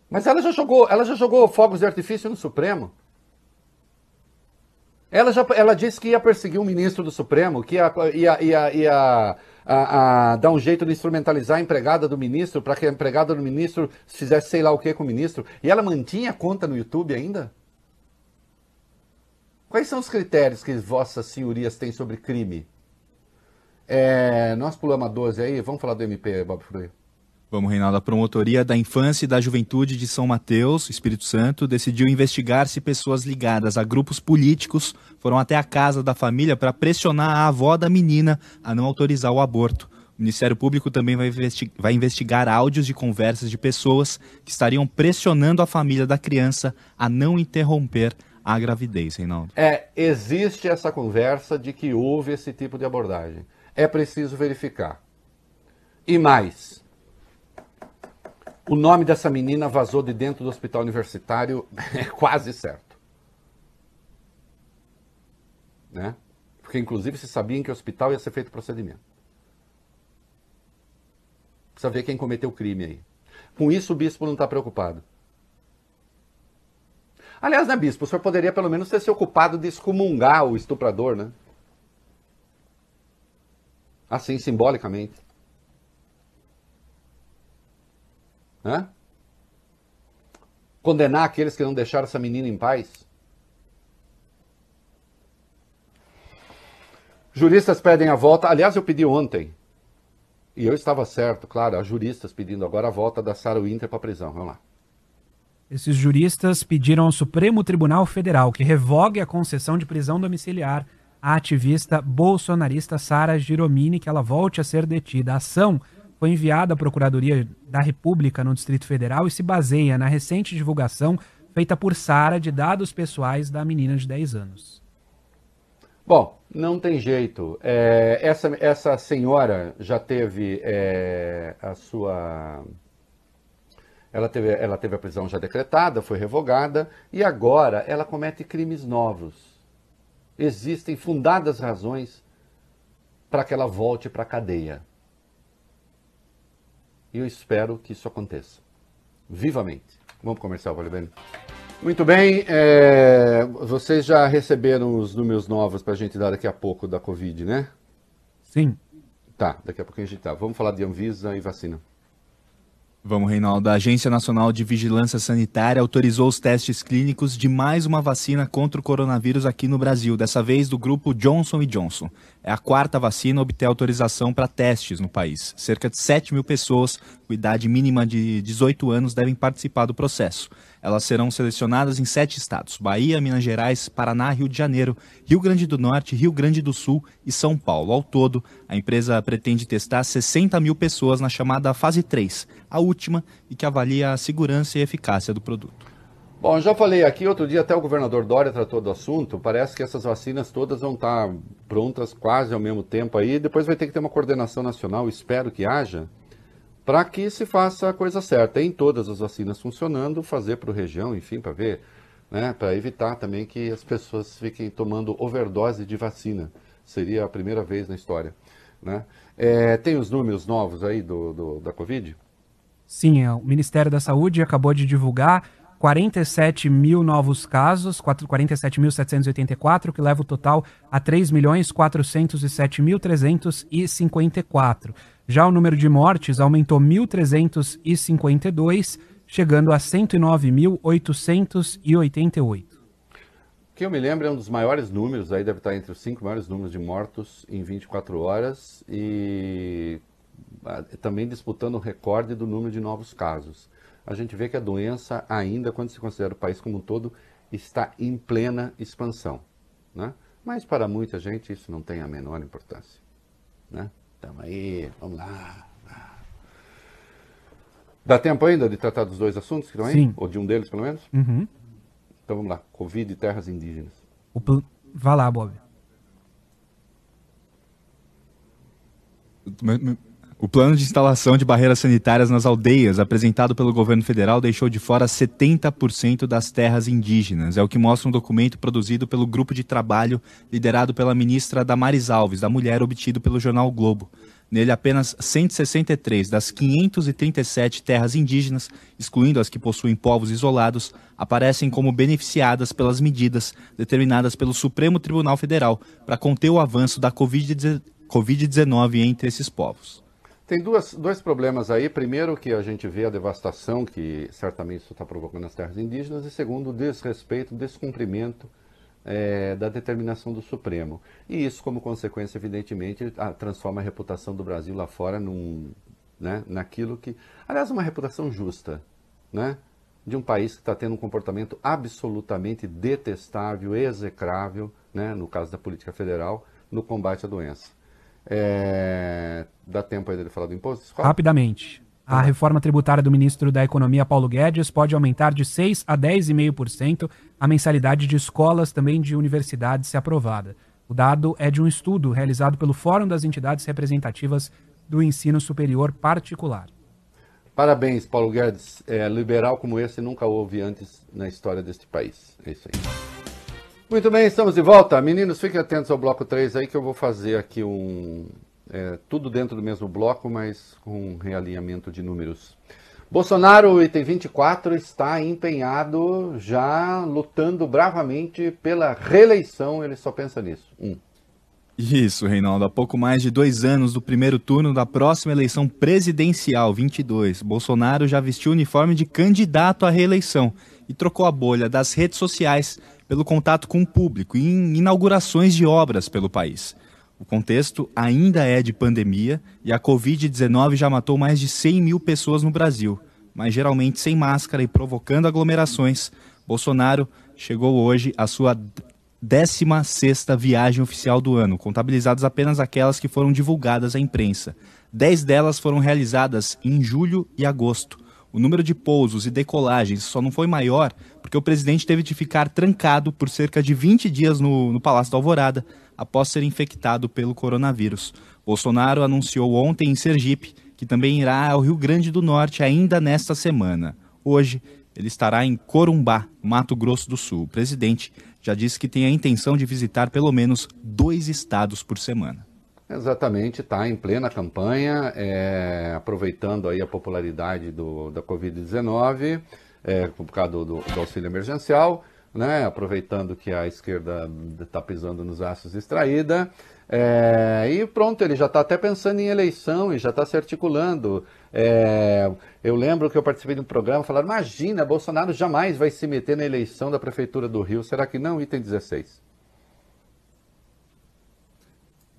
Mas ela já jogou, ela já jogou fogos de artifício no Supremo. Ela, já, ela disse que ia perseguir um ministro do Supremo, que ia, ia, ia, ia a, a, dar um jeito de instrumentalizar a empregada do ministro para que a empregada do ministro fizesse sei lá o que com o ministro. E ela mantinha a conta no YouTube ainda? Quais são os critérios que vossas senhorias têm sobre crime? É, nós pulamos a 12 aí, vamos falar do MP, Bob Frui. Vamos, Reinaldo. A Promotoria da Infância e da Juventude de São Mateus, Espírito Santo, decidiu investigar se pessoas ligadas a grupos políticos foram até a casa da família para pressionar a avó da menina a não autorizar o aborto. O Ministério Público também vai, investi vai investigar áudios de conversas de pessoas que estariam pressionando a família da criança a não interromper a gravidez, Reinaldo. É, existe essa conversa de que houve esse tipo de abordagem é preciso verificar. E mais, o nome dessa menina vazou de dentro do hospital universitário, é quase certo. Né? Porque, inclusive, se sabia em que hospital ia ser feito o procedimento. Precisa ver quem cometeu o crime aí. Com isso, o bispo não está preocupado. Aliás, né, bispo? O senhor poderia pelo menos ter se ocupado de excomungar o estuprador, né? Assim, simbolicamente. Condenar aqueles que não deixaram essa menina em paz. Juristas pedem a volta. Aliás, eu pedi ontem. E eu estava certo, claro, as juristas pedindo agora a volta da Sarah Winter para a prisão. Vamos lá. Esses juristas pediram ao Supremo Tribunal Federal que revogue a concessão de prisão domiciliar a ativista bolsonarista Sara Giromini que ela volte a ser detida. A ação foi enviada à Procuradoria da República no Distrito Federal e se baseia na recente divulgação feita por Sara de dados pessoais da menina de 10 anos. Bom, não tem jeito. É, essa, essa senhora já teve é, a sua. Ela teve, ela teve a prisão já decretada, foi revogada, e agora ela comete crimes novos existem fundadas razões para que ela volte para a cadeia. E eu espero que isso aconteça. Vivamente. Vamos comercial, vale bem? Muito bem, é, vocês já receberam os números novos para a gente dar daqui a pouco da Covid, né? Sim. Tá, daqui a pouco a gente tá. Vamos falar de Anvisa e vacina. Vamos, Reinaldo. A Agência Nacional de Vigilância Sanitária autorizou os testes clínicos de mais uma vacina contra o coronavírus aqui no Brasil, dessa vez do grupo Johnson Johnson. É a quarta vacina a obter autorização para testes no país. Cerca de 7 mil pessoas com idade mínima de 18 anos devem participar do processo. Elas serão selecionadas em sete estados: Bahia, Minas Gerais, Paraná, Rio de Janeiro, Rio Grande do Norte, Rio Grande do Sul e São Paulo. Ao todo, a empresa pretende testar 60 mil pessoas na chamada fase 3, a última, e que avalia a segurança e eficácia do produto. Bom, já falei aqui, outro dia até o governador Dória tratou do assunto. Parece que essas vacinas todas vão estar prontas quase ao mesmo tempo aí. Depois vai ter que ter uma coordenação nacional, espero que haja, para que se faça a coisa certa. Tem todas as vacinas funcionando, fazer para o região, enfim, para ver, né, para evitar também que as pessoas fiquem tomando overdose de vacina. Seria a primeira vez na história. Né? É, tem os números novos aí do, do, da Covid? Sim, é, o Ministério da Saúde acabou de divulgar 47 mil novos casos, 47.784, que leva o total a 3.407.354. Já o número de mortes aumentou 1.352, chegando a 109.888. Que eu me lembro é um dos maiores números, aí deve estar entre os cinco maiores números de mortos em 24 horas e ah, também disputando o recorde do número de novos casos. A gente vê que a doença ainda, quando se considera o país como um todo, está em plena expansão. Né? Mas para muita gente isso não tem a menor importância. Né? Estamos aí, vamos lá. Dá tempo ainda de tratar dos dois assuntos que estão aí? Sim. Ou de um deles, pelo menos? Uhum. Então vamos lá. Covid e terras indígenas. O pl... Vá lá, Bob. O plano de instalação de barreiras sanitárias nas aldeias, apresentado pelo governo federal, deixou de fora 70% das terras indígenas. É o que mostra um documento produzido pelo grupo de trabalho liderado pela ministra Damares Alves, da Mulher, obtido pelo jornal o Globo. Nele, apenas 163 das 537 terras indígenas, excluindo as que possuem povos isolados, aparecem como beneficiadas pelas medidas determinadas pelo Supremo Tribunal Federal para conter o avanço da Covid-19 entre esses povos. Tem duas, dois problemas aí. Primeiro, que a gente vê a devastação que certamente isso está provocando nas terras indígenas, e segundo, o desrespeito, o descumprimento é, da determinação do Supremo. E isso, como consequência, evidentemente, a, transforma a reputação do Brasil lá fora num, né, naquilo que. Aliás, uma reputação justa, né? De um país que está tendo um comportamento absolutamente detestável, execrável, né, no caso da política federal, no combate à doença. É... Dá tempo aí dele falar do imposto? Escola? Rapidamente. A reforma tributária do ministro da Economia, Paulo Guedes, pode aumentar de 6% a 10,5% a mensalidade de escolas, também de universidades, se aprovada. O dado é de um estudo realizado pelo Fórum das Entidades Representativas do Ensino Superior Particular. Parabéns, Paulo Guedes. É, liberal como esse nunca houve antes na história deste país. É isso aí. Muito bem, estamos de volta. Meninos, fiquem atentos ao bloco 3 aí que eu vou fazer aqui um. É, tudo dentro do mesmo bloco, mas com um realinhamento de números. Bolsonaro, item 24, está empenhado, já lutando bravamente pela reeleição, ele só pensa nisso. Um. Isso, Reinaldo. Há pouco mais de dois anos do primeiro turno da próxima eleição presidencial, 22, Bolsonaro já vestiu o uniforme de candidato à reeleição e trocou a bolha das redes sociais pelo contato com o público e em inaugurações de obras pelo país. O contexto ainda é de pandemia e a Covid-19 já matou mais de 100 mil pessoas no Brasil, mas geralmente sem máscara e provocando aglomerações. Bolsonaro chegou hoje à sua 16ª viagem oficial do ano, contabilizadas apenas aquelas que foram divulgadas à imprensa. Dez delas foram realizadas em julho e agosto. O número de pousos e decolagens só não foi maior porque o presidente teve de ficar trancado por cerca de 20 dias no, no Palácio da Alvorada após ser infectado pelo coronavírus. Bolsonaro anunciou ontem em Sergipe que também irá ao Rio Grande do Norte ainda nesta semana. Hoje, ele estará em Corumbá, Mato Grosso do Sul. O presidente já disse que tem a intenção de visitar pelo menos dois estados por semana. Exatamente, está em plena campanha, é, aproveitando aí a popularidade do, da Covid-19, é, por causa do, do, do, auxílio emergencial, né, aproveitando que a esquerda está pisando nos aços extraída, é, e pronto, ele já está até pensando em eleição e já está se articulando. É, eu lembro que eu participei de um programa, falaram, imagina, Bolsonaro jamais vai se meter na eleição da Prefeitura do Rio, será que não? Item 16.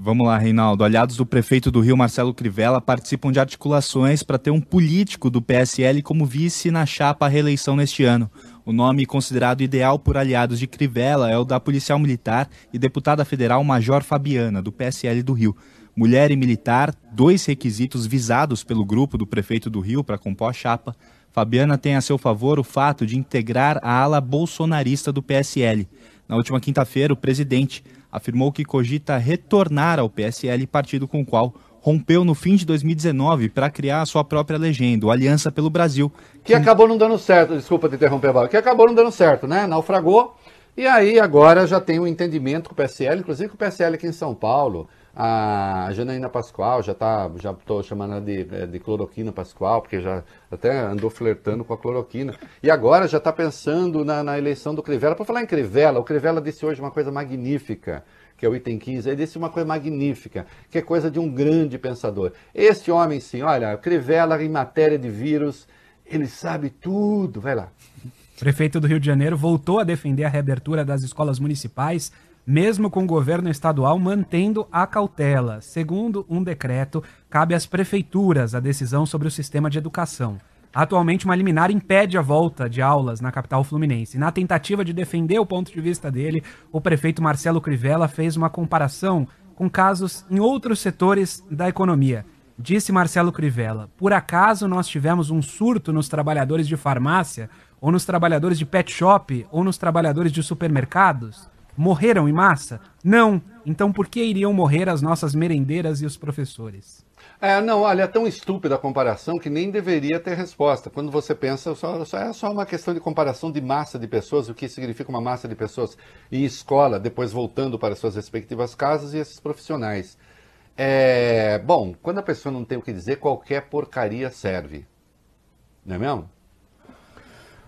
Vamos lá, Reinaldo. Aliados do prefeito do Rio, Marcelo Crivella, participam de articulações para ter um político do PSL como vice na chapa à reeleição neste ano. O nome considerado ideal por aliados de Crivella é o da policial militar e deputada federal Major Fabiana, do PSL do Rio. Mulher e militar, dois requisitos visados pelo grupo do prefeito do Rio para compor a chapa. Fabiana tem a seu favor o fato de integrar a ala bolsonarista do PSL. Na última quinta-feira, o presidente afirmou que cogita retornar ao PSL, partido com o qual rompeu no fim de 2019 para criar a sua própria legenda, Aliança pelo Brasil. Que, que acabou não dando certo, desculpa te interromper, que acabou não dando certo, né? Naufragou. E aí agora já tem um entendimento com o PSL, inclusive com o PSL aqui em São Paulo. A Janaína Pascoal, já tá, já estou chamando ela de, é, de cloroquina Pascoal, porque já até andou flertando com a cloroquina. E agora já está pensando na, na, eleição do Crivella. Para falar em Crivella, o Crivella disse hoje uma coisa magnífica, que é o item 15. Ele disse uma coisa magnífica, que é coisa de um grande pensador. Este homem, sim, olha, Crivella em matéria de vírus, ele sabe tudo. Vai lá. Prefeito do Rio de Janeiro voltou a defender a reabertura das escolas municipais mesmo com o governo estadual mantendo a cautela. Segundo um decreto, cabe às prefeituras a decisão sobre o sistema de educação. Atualmente, uma liminar impede a volta de aulas na capital fluminense. Na tentativa de defender o ponto de vista dele, o prefeito Marcelo Crivella fez uma comparação com casos em outros setores da economia. Disse Marcelo Crivella: Por acaso nós tivemos um surto nos trabalhadores de farmácia, ou nos trabalhadores de pet shop, ou nos trabalhadores de supermercados? Morreram em massa? Não. Então por que iriam morrer as nossas merendeiras e os professores? É, não, olha, é tão estúpida a comparação que nem deveria ter resposta. Quando você pensa, só, só, é só uma questão de comparação de massa de pessoas, o que significa uma massa de pessoas em escola, depois voltando para suas respectivas casas e esses profissionais. É, bom, quando a pessoa não tem o que dizer, qualquer porcaria serve. Não é mesmo?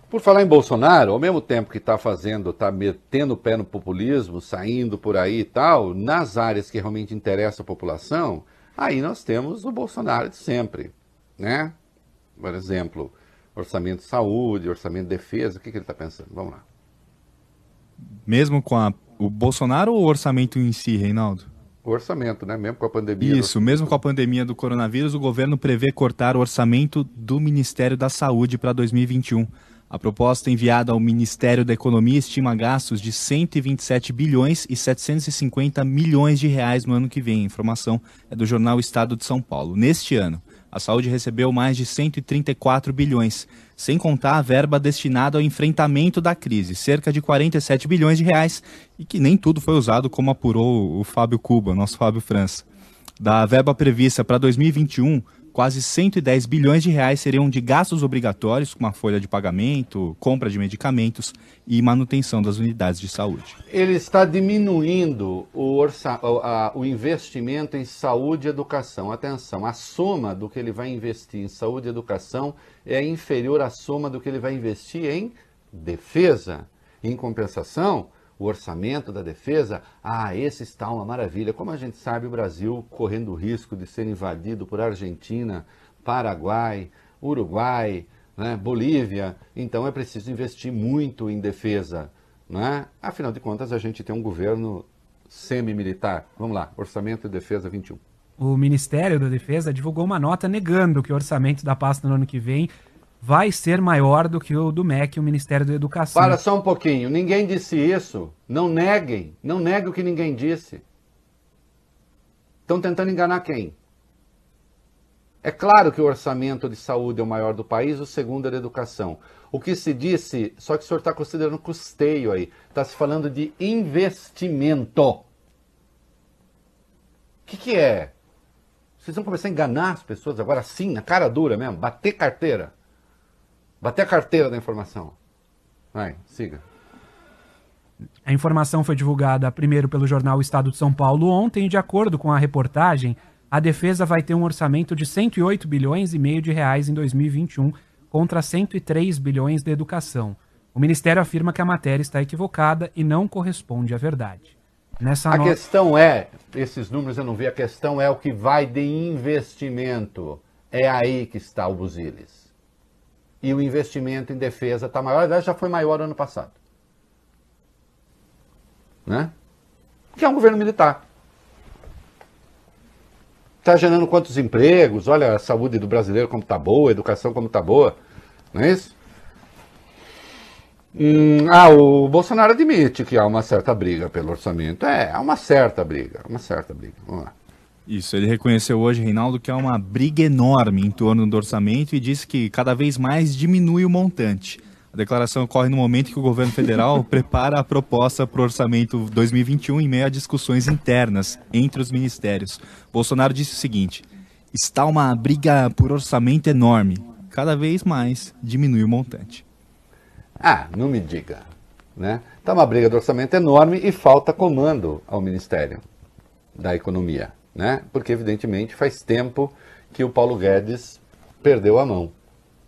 Por falar em Bolsonaro, ao mesmo tempo que está fazendo, está metendo o pé no populismo, saindo por aí e tal, nas áreas que realmente interessam a população, aí nós temos o Bolsonaro de sempre, né? Por exemplo, orçamento de saúde, orçamento de defesa, o que, que ele está pensando? Vamos lá. Mesmo com a, o Bolsonaro ou o orçamento em si, Reinaldo? O orçamento, né? Mesmo com a pandemia. Isso, mesmo com a pandemia do coronavírus, o governo prevê cortar o orçamento do Ministério da Saúde para 2021. A proposta enviada ao Ministério da Economia estima gastos de 127 bilhões e 750 milhões de reais no ano que vem. A informação é do jornal Estado de São Paulo. Neste ano, a saúde recebeu mais de 134 bilhões, sem contar a verba destinada ao enfrentamento da crise, cerca de 47 bilhões de reais, e que nem tudo foi usado como apurou o Fábio Cuba, nosso Fábio França. Da verba prevista para 2021, quase 110 bilhões de reais seriam de gastos obrigatórios, como a folha de pagamento, compra de medicamentos e manutenção das unidades de saúde. Ele está diminuindo o, orça, o investimento em saúde e educação. Atenção, a soma do que ele vai investir em saúde e educação é inferior à soma do que ele vai investir em defesa. Em compensação, o orçamento da defesa, ah, esse está uma maravilha. Como a gente sabe, o Brasil correndo o risco de ser invadido por Argentina, Paraguai, Uruguai, né, Bolívia, então é preciso investir muito em defesa. Né? Afinal de contas, a gente tem um governo semi-militar. Vamos lá, Orçamento de Defesa 21. O Ministério da Defesa divulgou uma nota negando que o orçamento da pasta no ano que vem vai ser maior do que o do MEC, o Ministério da Educação. Para só um pouquinho. Ninguém disse isso. Não neguem. Não neguem o que ninguém disse. Estão tentando enganar quem? É claro que o orçamento de saúde é o maior do país, o segundo é da educação. O que se disse, só que o senhor está considerando custeio aí. Está se falando de investimento. O que, que é? Vocês vão começar a enganar as pessoas agora sim, na cara dura mesmo, bater carteira. Bater a carteira da informação. Vai, siga. A informação foi divulgada primeiro pelo jornal Estado de São Paulo ontem e, de acordo com a reportagem, a defesa vai ter um orçamento de 108 bilhões e meio de reais em 2021 contra 103 bilhões da educação. O ministério afirma que a matéria está equivocada e não corresponde à verdade. Nessa a no... questão é, esses números eu não vi, a questão é o que vai de investimento. É aí que está o Buziles. E o investimento em defesa está maior, aliás, já foi maior ano passado. Né? Que é um governo militar. Está gerando quantos empregos? Olha a saúde do brasileiro como está boa, a educação como está boa. Não é isso? Hum, ah, o Bolsonaro admite que há uma certa briga pelo orçamento. É, há uma certa briga, uma certa briga. Vamos lá. Isso, ele reconheceu hoje, Reinaldo, que há uma briga enorme em torno do orçamento e disse que cada vez mais diminui o montante. A declaração ocorre no momento que o governo federal prepara a proposta para o orçamento 2021 em meio a discussões internas entre os ministérios. Bolsonaro disse o seguinte: está uma briga por orçamento enorme. Cada vez mais diminui o montante. Ah, não me diga. Né? Está uma briga do orçamento enorme e falta comando ao Ministério da Economia. Né? Porque, evidentemente, faz tempo que o Paulo Guedes perdeu a mão.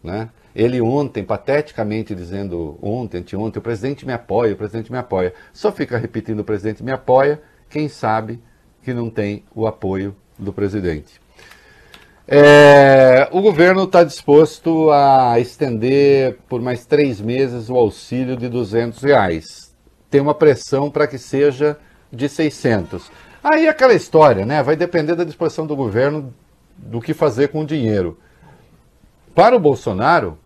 Né? Ele ontem, pateticamente dizendo, ontem, anteontem, o presidente me apoia, o presidente me apoia. Só fica repetindo o presidente me apoia, quem sabe que não tem o apoio do presidente. É, o governo está disposto a estender por mais três meses o auxílio de 200 reais. Tem uma pressão para que seja de 600. Aí aquela história, né? Vai depender da disposição do governo do que fazer com o dinheiro. Para o Bolsonaro,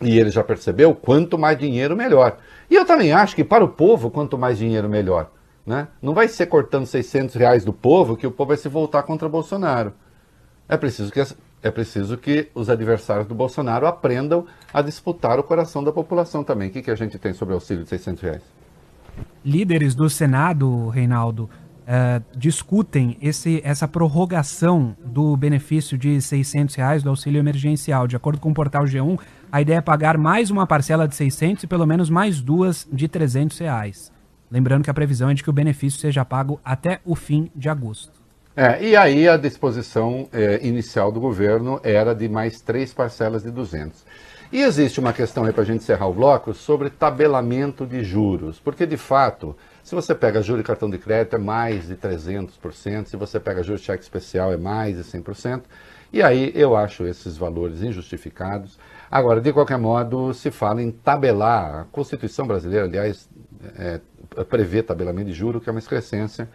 e ele já percebeu, quanto mais dinheiro, melhor. E eu também acho que para o povo, quanto mais dinheiro, melhor. Né? Não vai ser cortando 600 reais do povo que o povo vai se voltar contra Bolsonaro. É preciso que, é preciso que os adversários do Bolsonaro aprendam a disputar o coração da população também. O que, que a gente tem sobre o auxílio de 600 reais? Líderes do Senado, Reinaldo, uh, discutem esse, essa prorrogação do benefício de 600 reais do auxílio emergencial. De acordo com o portal G1, a ideia é pagar mais uma parcela de 600 e pelo menos mais duas de 300 reais. Lembrando que a previsão é de que o benefício seja pago até o fim de agosto. É, e aí a disposição é, inicial do governo era de mais três parcelas de 200. E existe uma questão aí para a gente encerrar o bloco sobre tabelamento de juros, porque de fato, se você pega juros de cartão de crédito é mais de 300%, se você pega juros de cheque especial é mais de 100%, e aí eu acho esses valores injustificados. Agora, de qualquer modo, se fala em tabelar, a Constituição brasileira, aliás, é, prevê tabelamento de juros, que é uma excrescência,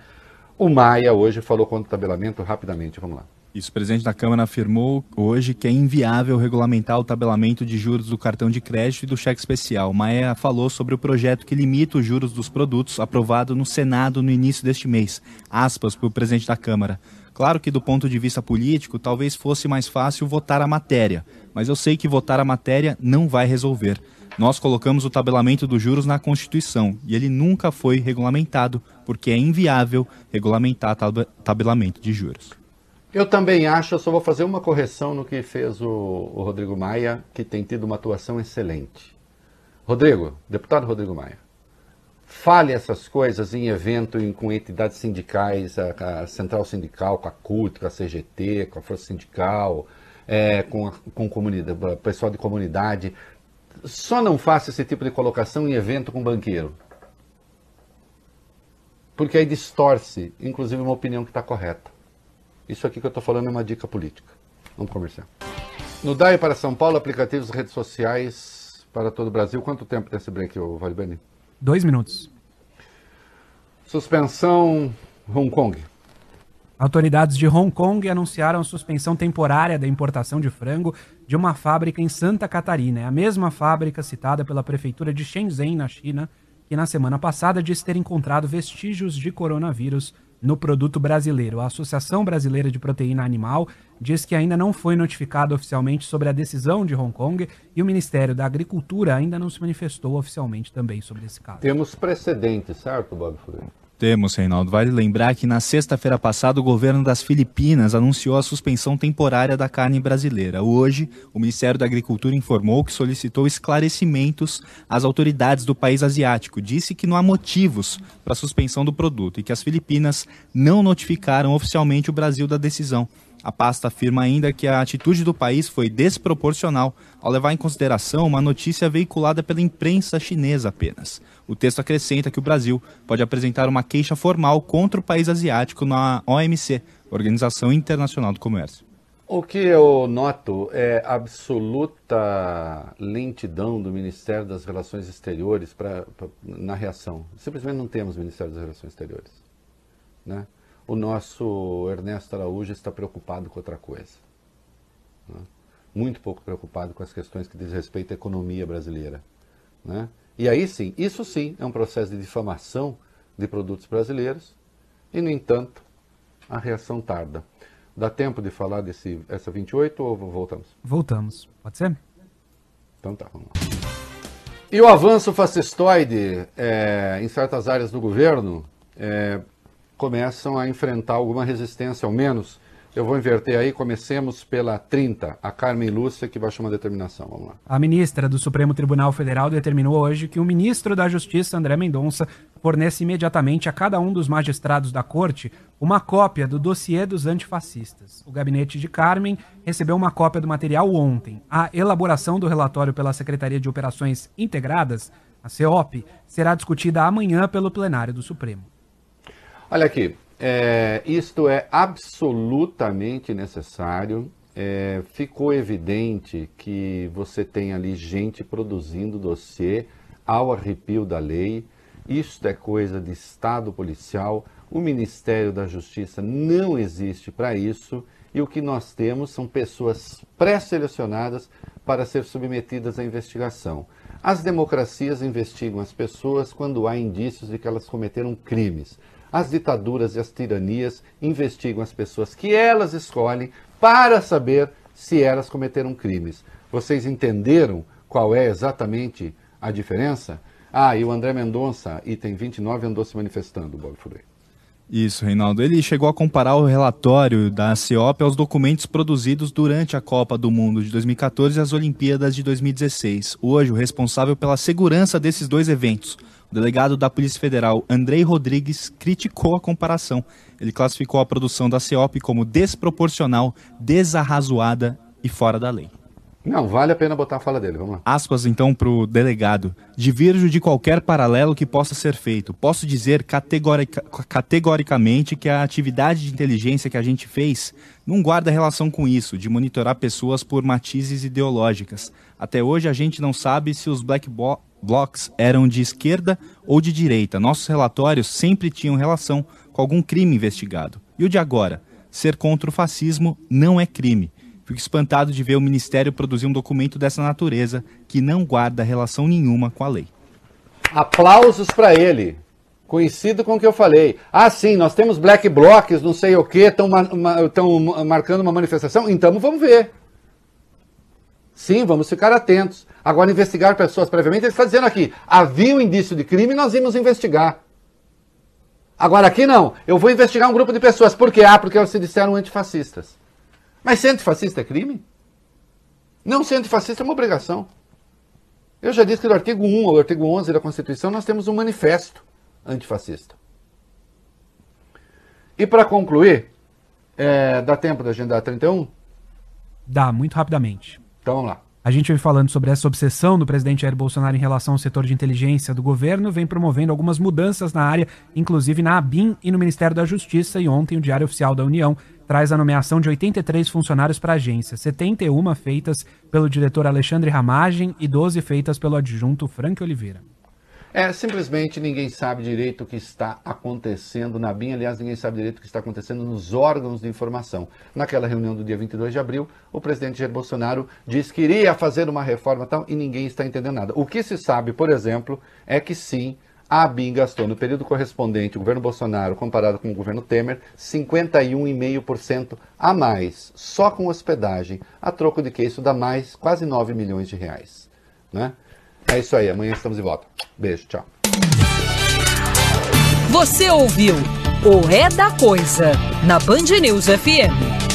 o Maia hoje falou contra o tabelamento rapidamente. Vamos lá. Isso, o presidente da Câmara afirmou hoje que é inviável regulamentar o tabelamento de juros do cartão de crédito e do cheque especial. Maia falou sobre o projeto que limita os juros dos produtos, aprovado no Senado no início deste mês. Aspas para o presidente da Câmara. Claro que, do ponto de vista político, talvez fosse mais fácil votar a matéria, mas eu sei que votar a matéria não vai resolver. Nós colocamos o tabelamento dos juros na Constituição e ele nunca foi regulamentado, porque é inviável regulamentar tab tabelamento de juros. Eu também acho, eu só vou fazer uma correção no que fez o, o Rodrigo Maia, que tem tido uma atuação excelente. Rodrigo, deputado Rodrigo Maia, fale essas coisas em evento em, com entidades sindicais, a, a, Central Sindical, com a CUT, com a CGT, com a Força Sindical, é, com, com pessoal de comunidade. Só não faça esse tipo de colocação em evento com banqueiro. Porque aí distorce, inclusive, uma opinião que está correta. Isso aqui que eu estou falando é uma dica política. Vamos conversar. No DAI para São Paulo, aplicativos redes sociais para todo o Brasil. Quanto tempo tem esse break, Valibani? Dois minutos. Suspensão Hong Kong. Autoridades de Hong Kong anunciaram suspensão temporária da importação de frango de uma fábrica em Santa Catarina. É a mesma fábrica citada pela prefeitura de Shenzhen, na China, que na semana passada disse ter encontrado vestígios de coronavírus no produto brasileiro. A Associação Brasileira de Proteína Animal diz que ainda não foi notificada oficialmente sobre a decisão de Hong Kong e o Ministério da Agricultura ainda não se manifestou oficialmente também sobre esse caso. Temos precedentes, certo, Bob Temos, Reinaldo. Vale lembrar que na sexta-feira passada o governo das Filipinas anunciou a suspensão temporária da carne brasileira. Hoje, o Ministério da Agricultura informou que solicitou esclarecimentos às autoridades do país asiático. Disse que não há motivos para a suspensão do produto e que as Filipinas não notificaram oficialmente o Brasil da decisão. A pasta afirma ainda que a atitude do país foi desproporcional ao levar em consideração uma notícia veiculada pela imprensa chinesa apenas. O texto acrescenta que o Brasil pode apresentar uma queixa formal contra o país asiático na OMC, Organização Internacional do Comércio. O que eu noto é absoluta lentidão do Ministério das Relações Exteriores pra, pra, na reação. Simplesmente não temos Ministério das Relações Exteriores. Né? O nosso Ernesto Araújo está preocupado com outra coisa. Né? Muito pouco preocupado com as questões que diz respeito à economia brasileira. Né? E aí sim, isso sim é um processo de difamação de produtos brasileiros e, no entanto, a reação tarda. Dá tempo de falar desse essa 28 ou voltamos? Voltamos. Pode ser? Então tá, vamos lá. E o avanço fascistoide é, em certas áreas do governo é, começam a enfrentar alguma resistência, ao menos. Eu vou inverter aí, comecemos pela 30, a Carmen Lúcia, que baixou uma determinação. Vamos lá. A ministra do Supremo Tribunal Federal determinou hoje que o ministro da Justiça, André Mendonça, fornece imediatamente a cada um dos magistrados da corte uma cópia do dossiê dos antifascistas. O gabinete de Carmen recebeu uma cópia do material ontem. A elaboração do relatório pela Secretaria de Operações Integradas, a CEOP, será discutida amanhã pelo plenário do Supremo. Olha aqui, é, isto é absolutamente necessário. É, ficou evidente que você tem ali gente produzindo dossiê ao arrepio da lei. Isto é coisa de Estado policial. O Ministério da Justiça não existe para isso. E o que nós temos são pessoas pré-selecionadas para ser submetidas à investigação. As democracias investigam as pessoas quando há indícios de que elas cometeram crimes. As ditaduras e as tiranias investigam as pessoas que elas escolhem para saber se elas cometeram crimes. Vocês entenderam qual é exatamente a diferença? Ah, e o André Mendonça, item 29, andou se manifestando, Bob Furei. Isso, Reinaldo. Ele chegou a comparar o relatório da CEOP aos documentos produzidos durante a Copa do Mundo de 2014 e as Olimpíadas de 2016. Hoje, o responsável pela segurança desses dois eventos, delegado da Polícia Federal, Andrei Rodrigues, criticou a comparação. Ele classificou a produção da CEOP como desproporcional, desarrazoada e fora da lei. Não, vale a pena botar a fala dele, vamos lá. Aspas então para o delegado. Divirjo de qualquer paralelo que possa ser feito. Posso dizer categorica, categoricamente que a atividade de inteligência que a gente fez não guarda relação com isso, de monitorar pessoas por matizes ideológicas. Até hoje a gente não sabe se os black blocs eram de esquerda ou de direita. Nossos relatórios sempre tinham relação com algum crime investigado. E o de agora? Ser contra o fascismo não é crime. Fico espantado de ver o Ministério produzir um documento dessa natureza que não guarda relação nenhuma com a lei. Aplausos para ele. Conhecido com o que eu falei. Ah, sim, nós temos black blocs, não sei o que, estão marcando uma manifestação, então vamos ver. Sim, vamos ficar atentos. Agora, investigar pessoas previamente, ele está dizendo aqui: havia um indício de crime, nós íamos investigar. Agora, aqui não. Eu vou investigar um grupo de pessoas. Por quê? Ah, porque elas se disseram antifascistas. Mas ser antifascista é crime? Não ser antifascista é uma obrigação. Eu já disse que no artigo 1 ou artigo 11 da Constituição nós temos um manifesto antifascista. E para concluir, é, dá tempo da agendar 31? Dá, muito rapidamente. Então vamos lá. A gente vem falando sobre essa obsessão do presidente Jair Bolsonaro em relação ao setor de inteligência do governo, vem promovendo algumas mudanças na área, inclusive na ABIN e no Ministério da Justiça. E ontem o Diário Oficial da União traz a nomeação de 83 funcionários para a agência, 71 feitas pelo diretor Alexandre Ramagem e 12 feitas pelo adjunto Frank Oliveira. É, simplesmente ninguém sabe direito o que está acontecendo na BIM, aliás, ninguém sabe direito o que está acontecendo nos órgãos de informação. Naquela reunião do dia 22 de abril, o presidente Jair Bolsonaro disse que iria fazer uma reforma tal e ninguém está entendendo nada. O que se sabe, por exemplo, é que sim, a BIM gastou no período correspondente, o governo Bolsonaro, comparado com o governo Temer, 51,5% a mais, só com hospedagem, a troco de que isso dá mais quase 9 milhões de reais. Né? É isso aí, amanhã estamos de volta. Beijo, tchau. Você ouviu o É da Coisa na Band News FM.